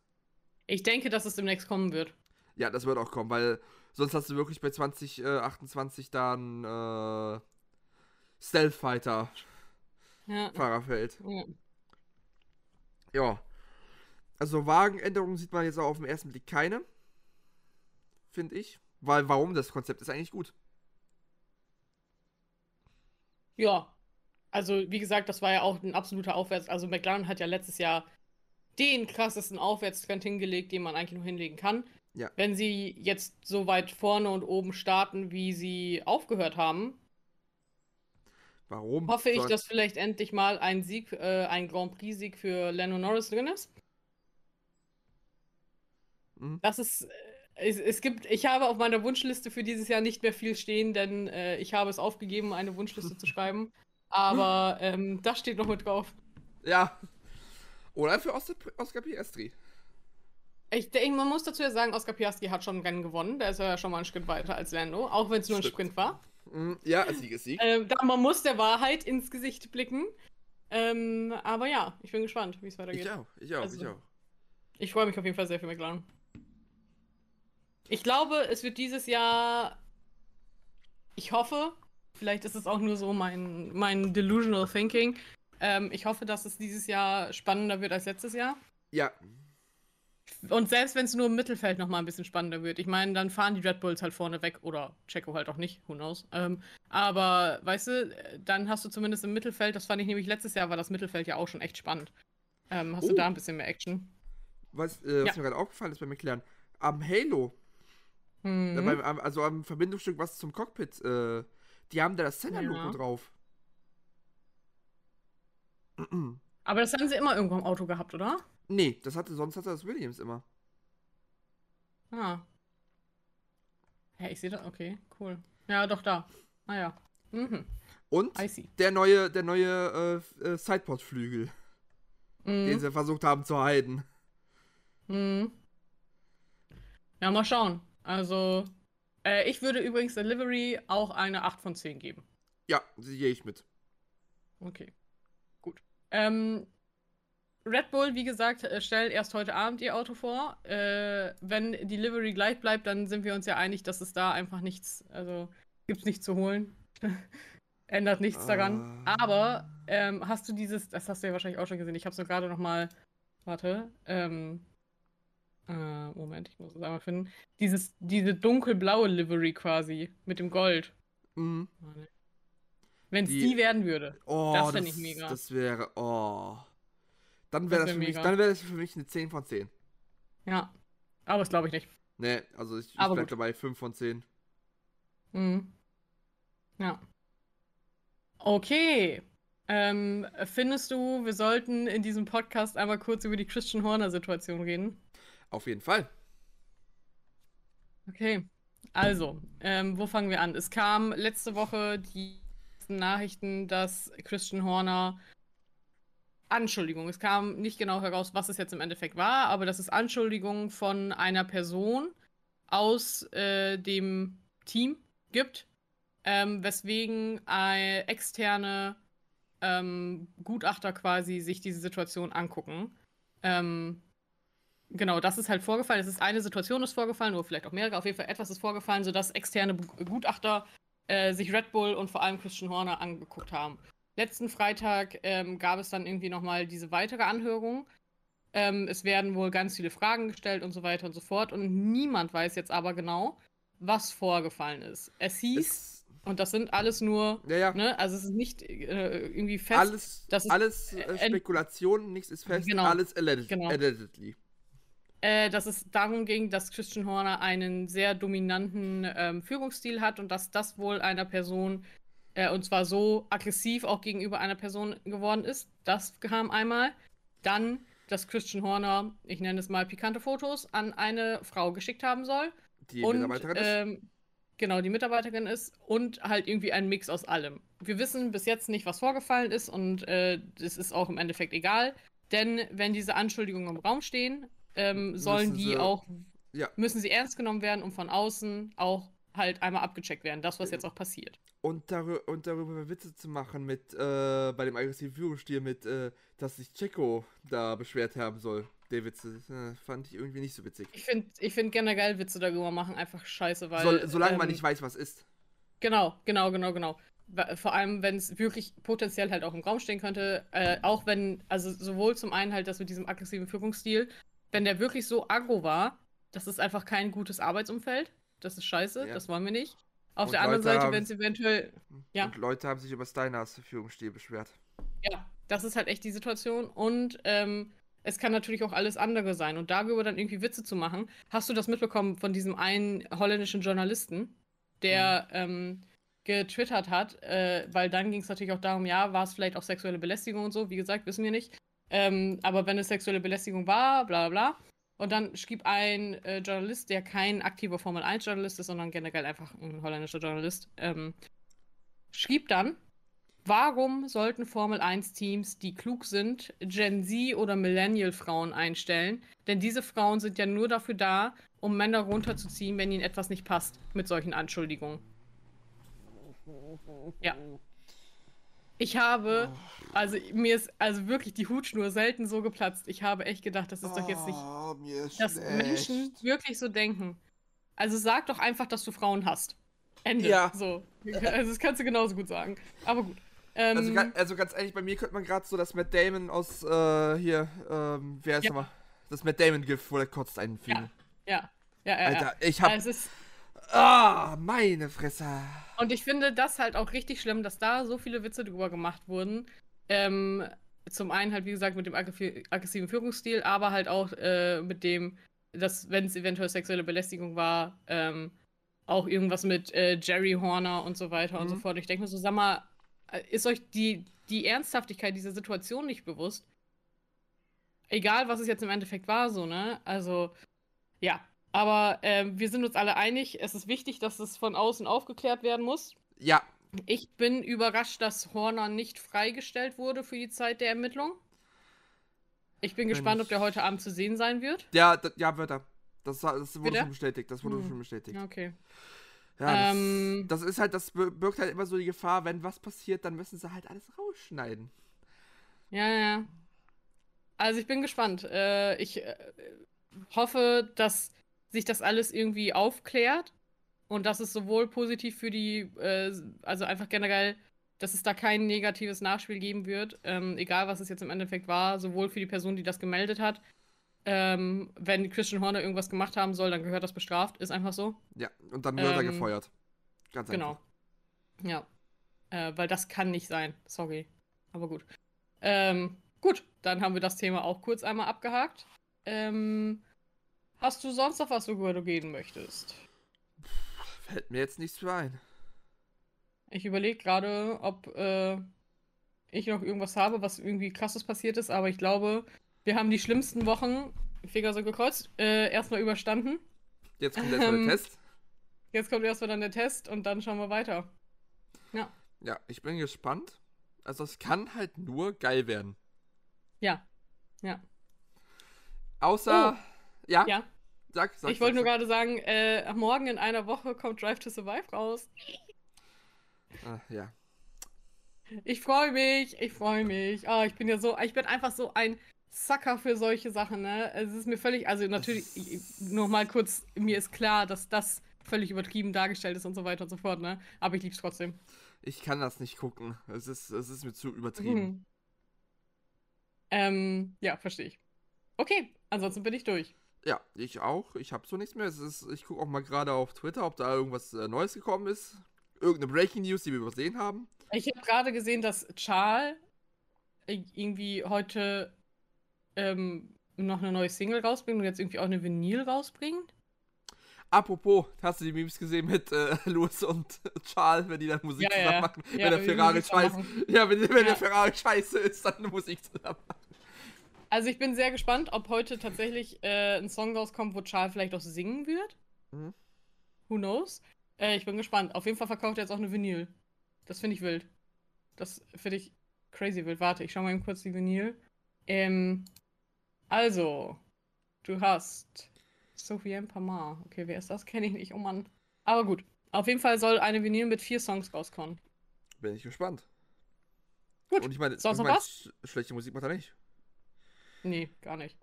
Ich denke, dass es demnächst kommen wird. Ja, das wird auch kommen, weil Sonst hast du wirklich bei 2028 äh, dann äh, Stealth Fighter ja. Fahrerfeld. Ja. ja. Also Wagenänderungen sieht man jetzt auch auf den ersten Blick keine. Finde ich. Weil warum? Das Konzept ist eigentlich gut. Ja. Also, wie gesagt, das war ja auch ein absoluter Aufwärts. Also, McLaren hat ja letztes Jahr den krassesten Aufwärtstrend hingelegt, den man eigentlich nur hinlegen kann. Ja. Wenn sie jetzt so weit vorne und oben starten, wie sie aufgehört haben, Warum? Hoffe ich, dass vielleicht endlich mal ein Sieg, äh, ein Grand Prix-Sieg für Lando Norris drin ist. Mhm. Das ist. Äh, es, es, gibt, ich habe auf meiner Wunschliste für dieses Jahr nicht mehr viel stehen, denn äh, ich habe es aufgegeben, eine Wunschliste zu schreiben. <laughs> Aber ähm, das steht noch mit drauf. Ja. Oder für Oscar, Oscar Piastri. Ich denke, man muss dazu ja sagen, Oscar Piastri hat schon ein Rennen gewonnen. Da ist er ja schon mal einen Schritt weiter als Lando, auch wenn es nur ein Sprint war. Mhm, ja, Sieg ist Sieg. Ähm, man muss der Wahrheit ins Gesicht blicken. Ähm, aber ja, ich bin gespannt, wie es weitergeht. Ich auch, ich auch, also, ich auch. Ich freue mich auf jeden Fall sehr für McLaren. Ich glaube, es wird dieses Jahr. Ich hoffe, vielleicht ist es auch nur so mein, mein delusional thinking. Ähm, ich hoffe, dass es dieses Jahr spannender wird als letztes Jahr. Ja, und selbst wenn es nur im Mittelfeld noch mal ein bisschen spannender wird, ich meine, dann fahren die Red Bulls halt vorne weg oder Checo halt auch nicht, who knows. Ähm, aber weißt du, dann hast du zumindest im Mittelfeld, das fand ich nämlich letztes Jahr, war das Mittelfeld ja auch schon echt spannend. Ähm, hast oh. du da ein bisschen mehr Action? Was, äh, was ja. mir gerade aufgefallen ist beim Erklären, am Halo, mhm. also am Verbindungsstück, was zum Cockpit, äh, die haben da das Senna-Logo ja. drauf. Aber das haben sie immer irgendwo im Auto gehabt, oder? Nee, das hatte, sonst hatte das Williams immer. Ah. Ja, ich sehe das. Okay, cool. Ja, doch da. Ah ja. Mhm. Und der neue, der neue äh, äh, Sidepod-Flügel, mhm. den sie versucht haben zu heiden. Mhm. Ja, mal schauen. Also, äh, ich würde übrigens Delivery auch eine 8 von 10 geben. Ja, sehe ich mit. Okay. Gut. Ähm, Red Bull, wie gesagt, äh, stellt erst heute Abend ihr Auto vor. Äh, wenn die Livery gleich bleibt, dann sind wir uns ja einig, dass es da einfach nichts, also gibt es nichts zu holen. <laughs> Ändert nichts daran. Uh. Aber ähm, hast du dieses, das hast du ja wahrscheinlich auch schon gesehen, ich habe es nur gerade noch mal, warte, ähm, äh, Moment, ich muss es einmal finden. Dieses, diese dunkelblaue Livery quasi mit dem Gold. Mhm. Wenn es die, die, werden würde. Oh, das fände ich mega. Das wäre, oh. Dann wäre das, wär das, wär das, für mich eine 10 von 10. Ja. Aber das glaube ich nicht. Nee, also ich, ich bleib dabei 5 von 10. Mhm. Ja. Okay. Ähm, findest du, wir sollten in diesem Podcast einmal kurz über die Christian Horner-Situation reden? Auf jeden Fall. Okay. Also, ähm, wo fangen wir an? Es kam letzte Woche die Nachrichten, dass Christian Horner Anschuldigung. Es kam nicht genau heraus, was es jetzt im Endeffekt war, aber das ist Anschuldigung von einer Person aus äh, dem Team gibt, ähm, weswegen äh, externe ähm, Gutachter quasi sich diese Situation angucken. Ähm, genau, das ist halt vorgefallen. Es ist eine Situation ist vorgefallen, oder vielleicht auch mehrere. Auf jeden Fall etwas ist vorgefallen, sodass externe Gutachter äh, sich Red Bull und vor allem Christian Horner angeguckt haben letzten Freitag ähm, gab es dann irgendwie nochmal diese weitere Anhörung. Ähm, es werden wohl ganz viele Fragen gestellt und so weiter und so fort. Und niemand weiß jetzt aber genau, was vorgefallen ist. Es hieß, es, und das sind alles nur, ja, ja. Ne, also es ist nicht äh, irgendwie fest. Alles, alles äh, Spekulationen, nichts ist fest, genau, alles alleged, genau. allegedly. Äh, dass es darum ging, dass Christian Horner einen sehr dominanten ähm, Führungsstil hat und dass das wohl einer Person äh, und zwar so aggressiv auch gegenüber einer Person geworden ist. Das kam einmal. Dann, dass Christian Horner, ich nenne es mal pikante Fotos, an eine Frau geschickt haben soll. Die und, Mitarbeiterin ähm, ist? Genau, die Mitarbeiterin ist und halt irgendwie ein Mix aus allem. Wir wissen bis jetzt nicht, was vorgefallen ist und äh, das ist auch im Endeffekt egal. Denn wenn diese Anschuldigungen im Raum stehen, ähm, sollen die auch, ja. müssen sie ernst genommen werden und von außen auch halt einmal abgecheckt werden. Das, was jetzt auch passiert. Und, dar und darüber Witze zu machen mit, äh, bei dem aggressiven Führungsstil mit, äh, dass sich Checo da beschwert haben soll. Der Witze, äh, fand ich irgendwie nicht so witzig. Ich finde ich find generell Witze darüber machen einfach scheiße, weil. So, solange ähm, man nicht weiß, was ist. Genau, genau, genau, genau. Vor allem, wenn es wirklich potenziell halt auch im Raum stehen könnte, äh, auch wenn, also sowohl zum einen halt das mit diesem aggressiven Führungsstil, wenn der wirklich so aggro war, das ist einfach kein gutes Arbeitsumfeld. Das ist scheiße, ja. das wollen wir nicht. Auf und der anderen Leute Seite, wenn es eventuell. Ja. Und Leute haben sich über Steiners Führungsstil beschwert. Ja, das ist halt echt die Situation. Und ähm, es kann natürlich auch alles andere sein. Und darüber dann irgendwie Witze zu machen. Hast du das mitbekommen von diesem einen holländischen Journalisten, der mhm. ähm, getwittert hat? Äh, weil dann ging es natürlich auch darum, ja, war es vielleicht auch sexuelle Belästigung und so. Wie gesagt, wissen wir nicht. Ähm, aber wenn es sexuelle Belästigung war, bla bla bla. Und dann schrieb ein äh, Journalist, der kein aktiver Formel 1-Journalist ist, sondern generell einfach ein holländischer Journalist, ähm, schrieb dann, warum sollten Formel 1-Teams, die klug sind, Gen Z oder Millennial-Frauen einstellen? Denn diese Frauen sind ja nur dafür da, um Männer runterzuziehen, wenn ihnen etwas nicht passt, mit solchen Anschuldigungen. Ja. Ich habe, also mir ist also wirklich die Hutschnur selten so geplatzt. Ich habe echt gedacht, das ist doch jetzt nicht, oh, dass schlecht. Menschen wirklich so denken. Also sag doch einfach, dass du Frauen hast. Ende. Ja. So. Also das kannst du genauso gut sagen. Aber gut. Ähm, also, also, ganz ehrlich, bei mir könnte man gerade so das Matt Damon aus äh, hier, ähm, wer ist ja. nochmal? Das Matt Damon-Gift, wo der kotzt einfügen. Ja. ja. Ja, ja, Alter, ich hab. Also Ah, meine Fresse. Und ich finde das halt auch richtig schlimm, dass da so viele Witze drüber gemacht wurden. Ähm, zum einen halt, wie gesagt, mit dem aggressiven Führungsstil, aber halt auch äh, mit dem, dass, wenn es eventuell sexuelle Belästigung war, ähm, auch irgendwas mit äh, Jerry Horner und so weiter mhm. und so mhm. fort. Ich denke mir so, sag mal, äh, ist euch die, die Ernsthaftigkeit dieser Situation nicht bewusst? Egal, was es jetzt im Endeffekt war, so, ne? Also, ja, aber äh, wir sind uns alle einig, es ist wichtig, dass es von außen aufgeklärt werden muss. Ja. Ich bin überrascht, dass Horner nicht freigestellt wurde für die Zeit der Ermittlung. Ich bin gespannt, ob der heute Abend zu sehen sein wird. Ja, ja, wird er. Das, das wurde schon bestätigt. Das wurde hm. schon bestätigt. Okay. Ja, das, ähm, das, ist halt, das birgt halt immer so die Gefahr, wenn was passiert, dann müssen sie halt alles rausschneiden. Ja, ja. Also ich bin gespannt. Äh, ich äh, hoffe, dass sich das alles irgendwie aufklärt und dass es sowohl positiv für die, äh, also einfach generell, dass es da kein negatives Nachspiel geben wird, ähm, egal was es jetzt im Endeffekt war, sowohl für die Person, die das gemeldet hat. Ähm, wenn Christian Horner irgendwas gemacht haben soll, dann gehört das bestraft, ist einfach so. Ja, und dann wird ähm, er gefeuert. Ganz genau. Ja. Äh, weil das kann nicht sein. Sorry. Aber gut. Ähm, gut, dann haben wir das Thema auch kurz einmal abgehakt. Ähm, Hast du sonst noch was, worüber du gehen möchtest? Fällt mir jetzt nichts für ein. Ich überlege gerade, ob äh, ich noch irgendwas habe, was irgendwie krasses passiert ist, aber ich glaube, wir haben die schlimmsten Wochen, Finger so gekreuzt, äh, erstmal überstanden. Jetzt kommt erstmal ähm, der Test. Jetzt kommt erstmal dann der Test und dann schauen wir weiter. Ja. Ja, ich bin gespannt. Also es kann halt nur geil werden. Ja. Ja. Außer. Oh. Ja. Ja. Sag, sag, ich wollte nur gerade sagen, äh, morgen in einer Woche kommt Drive to Survive raus. Ah, ja. Ich freue mich, ich freue mich. Oh, ich bin ja so, ich bin einfach so ein Sucker für solche Sachen, ne? Es ist mir völlig, also natürlich, nochmal kurz, mir ist klar, dass das völlig übertrieben dargestellt ist und so weiter und so fort, ne? Aber ich lieb's trotzdem. Ich kann das nicht gucken. Es ist, es ist mir zu übertrieben. Mhm. Ähm, ja, verstehe ich. Okay, ansonsten bin ich durch. Ja, ich auch. Ich habe so nichts mehr. Ist, ich gucke auch mal gerade auf Twitter, ob da irgendwas äh, Neues gekommen ist. Irgendeine Breaking News, die wir übersehen haben. Ich habe gerade gesehen, dass Charles irgendwie heute ähm, noch eine neue Single rausbringt und jetzt irgendwie auch eine Vinyl rausbringt. Apropos, hast du die Memes gesehen mit äh, <laughs> Louis und Charles, wenn die dann Musik ja, zusammen ja. machen? Ja, wenn der Ferrari scheiße. Ja, wenn, wenn der Ferrari scheiße ist, dann Musik zusammen machen. Also ich bin sehr gespannt, ob heute tatsächlich äh, ein Song rauskommt, wo Charles vielleicht auch singen wird. Mhm. Who knows? Äh, ich bin gespannt. Auf jeden Fall verkauft er jetzt auch eine Vinyl. Das finde ich wild. Das finde ich crazy wild. Warte, ich schau mal eben kurz die Vinyl. Ähm, also, du hast Sophie Pamar. Okay, wer ist das? Kenne ich nicht. Oh Mann. Aber gut. Auf jeden Fall soll eine Vinyl mit vier Songs rauskommen. Bin ich gespannt. Gut. Und ich meine, Sonst ich mein, schlechte Musik macht er nicht. Nee, gar nicht.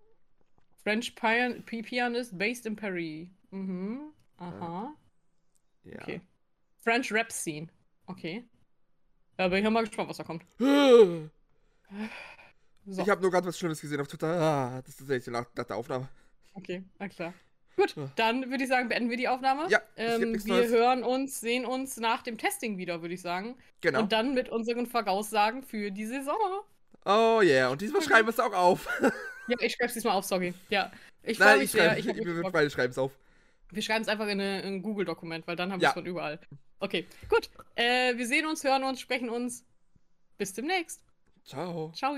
French Pian Pianist based in Paris. Mhm. Aha. Ja. Okay. French Rap Scene. Okay. Da bin ich mal gespannt, was da kommt. <gasps> So. Ich habe nur gerade was Schlimmes gesehen auf Twitter. Ah, das ist tatsächlich nach, nach der Aufnahme. Okay, na klar. Gut, Ja. dann würde ich sagen, beenden wir die Aufnahme. Ja, ähm, wir Neues. hören uns, sehen uns nach dem Testing wieder, würde ich sagen. Genau. Und dann mit unseren Voraussagen für die Saison. Oh yeah, und diesmal schreiben wir es auch auf. <laughs> Ja, ich schreibe es diesmal auf, sorry. Ja, ich Nein, ich schreibe, Ich <laughs> wir, beide schreiben es auf. Wir schreiben es einfach in, eine- in ein Google-Dokument, weil dann haben wir Ja. es von überall. Okay, gut. Äh, wir sehen uns, hören uns, sprechen uns. Bis demnächst. Ciao. Ciao.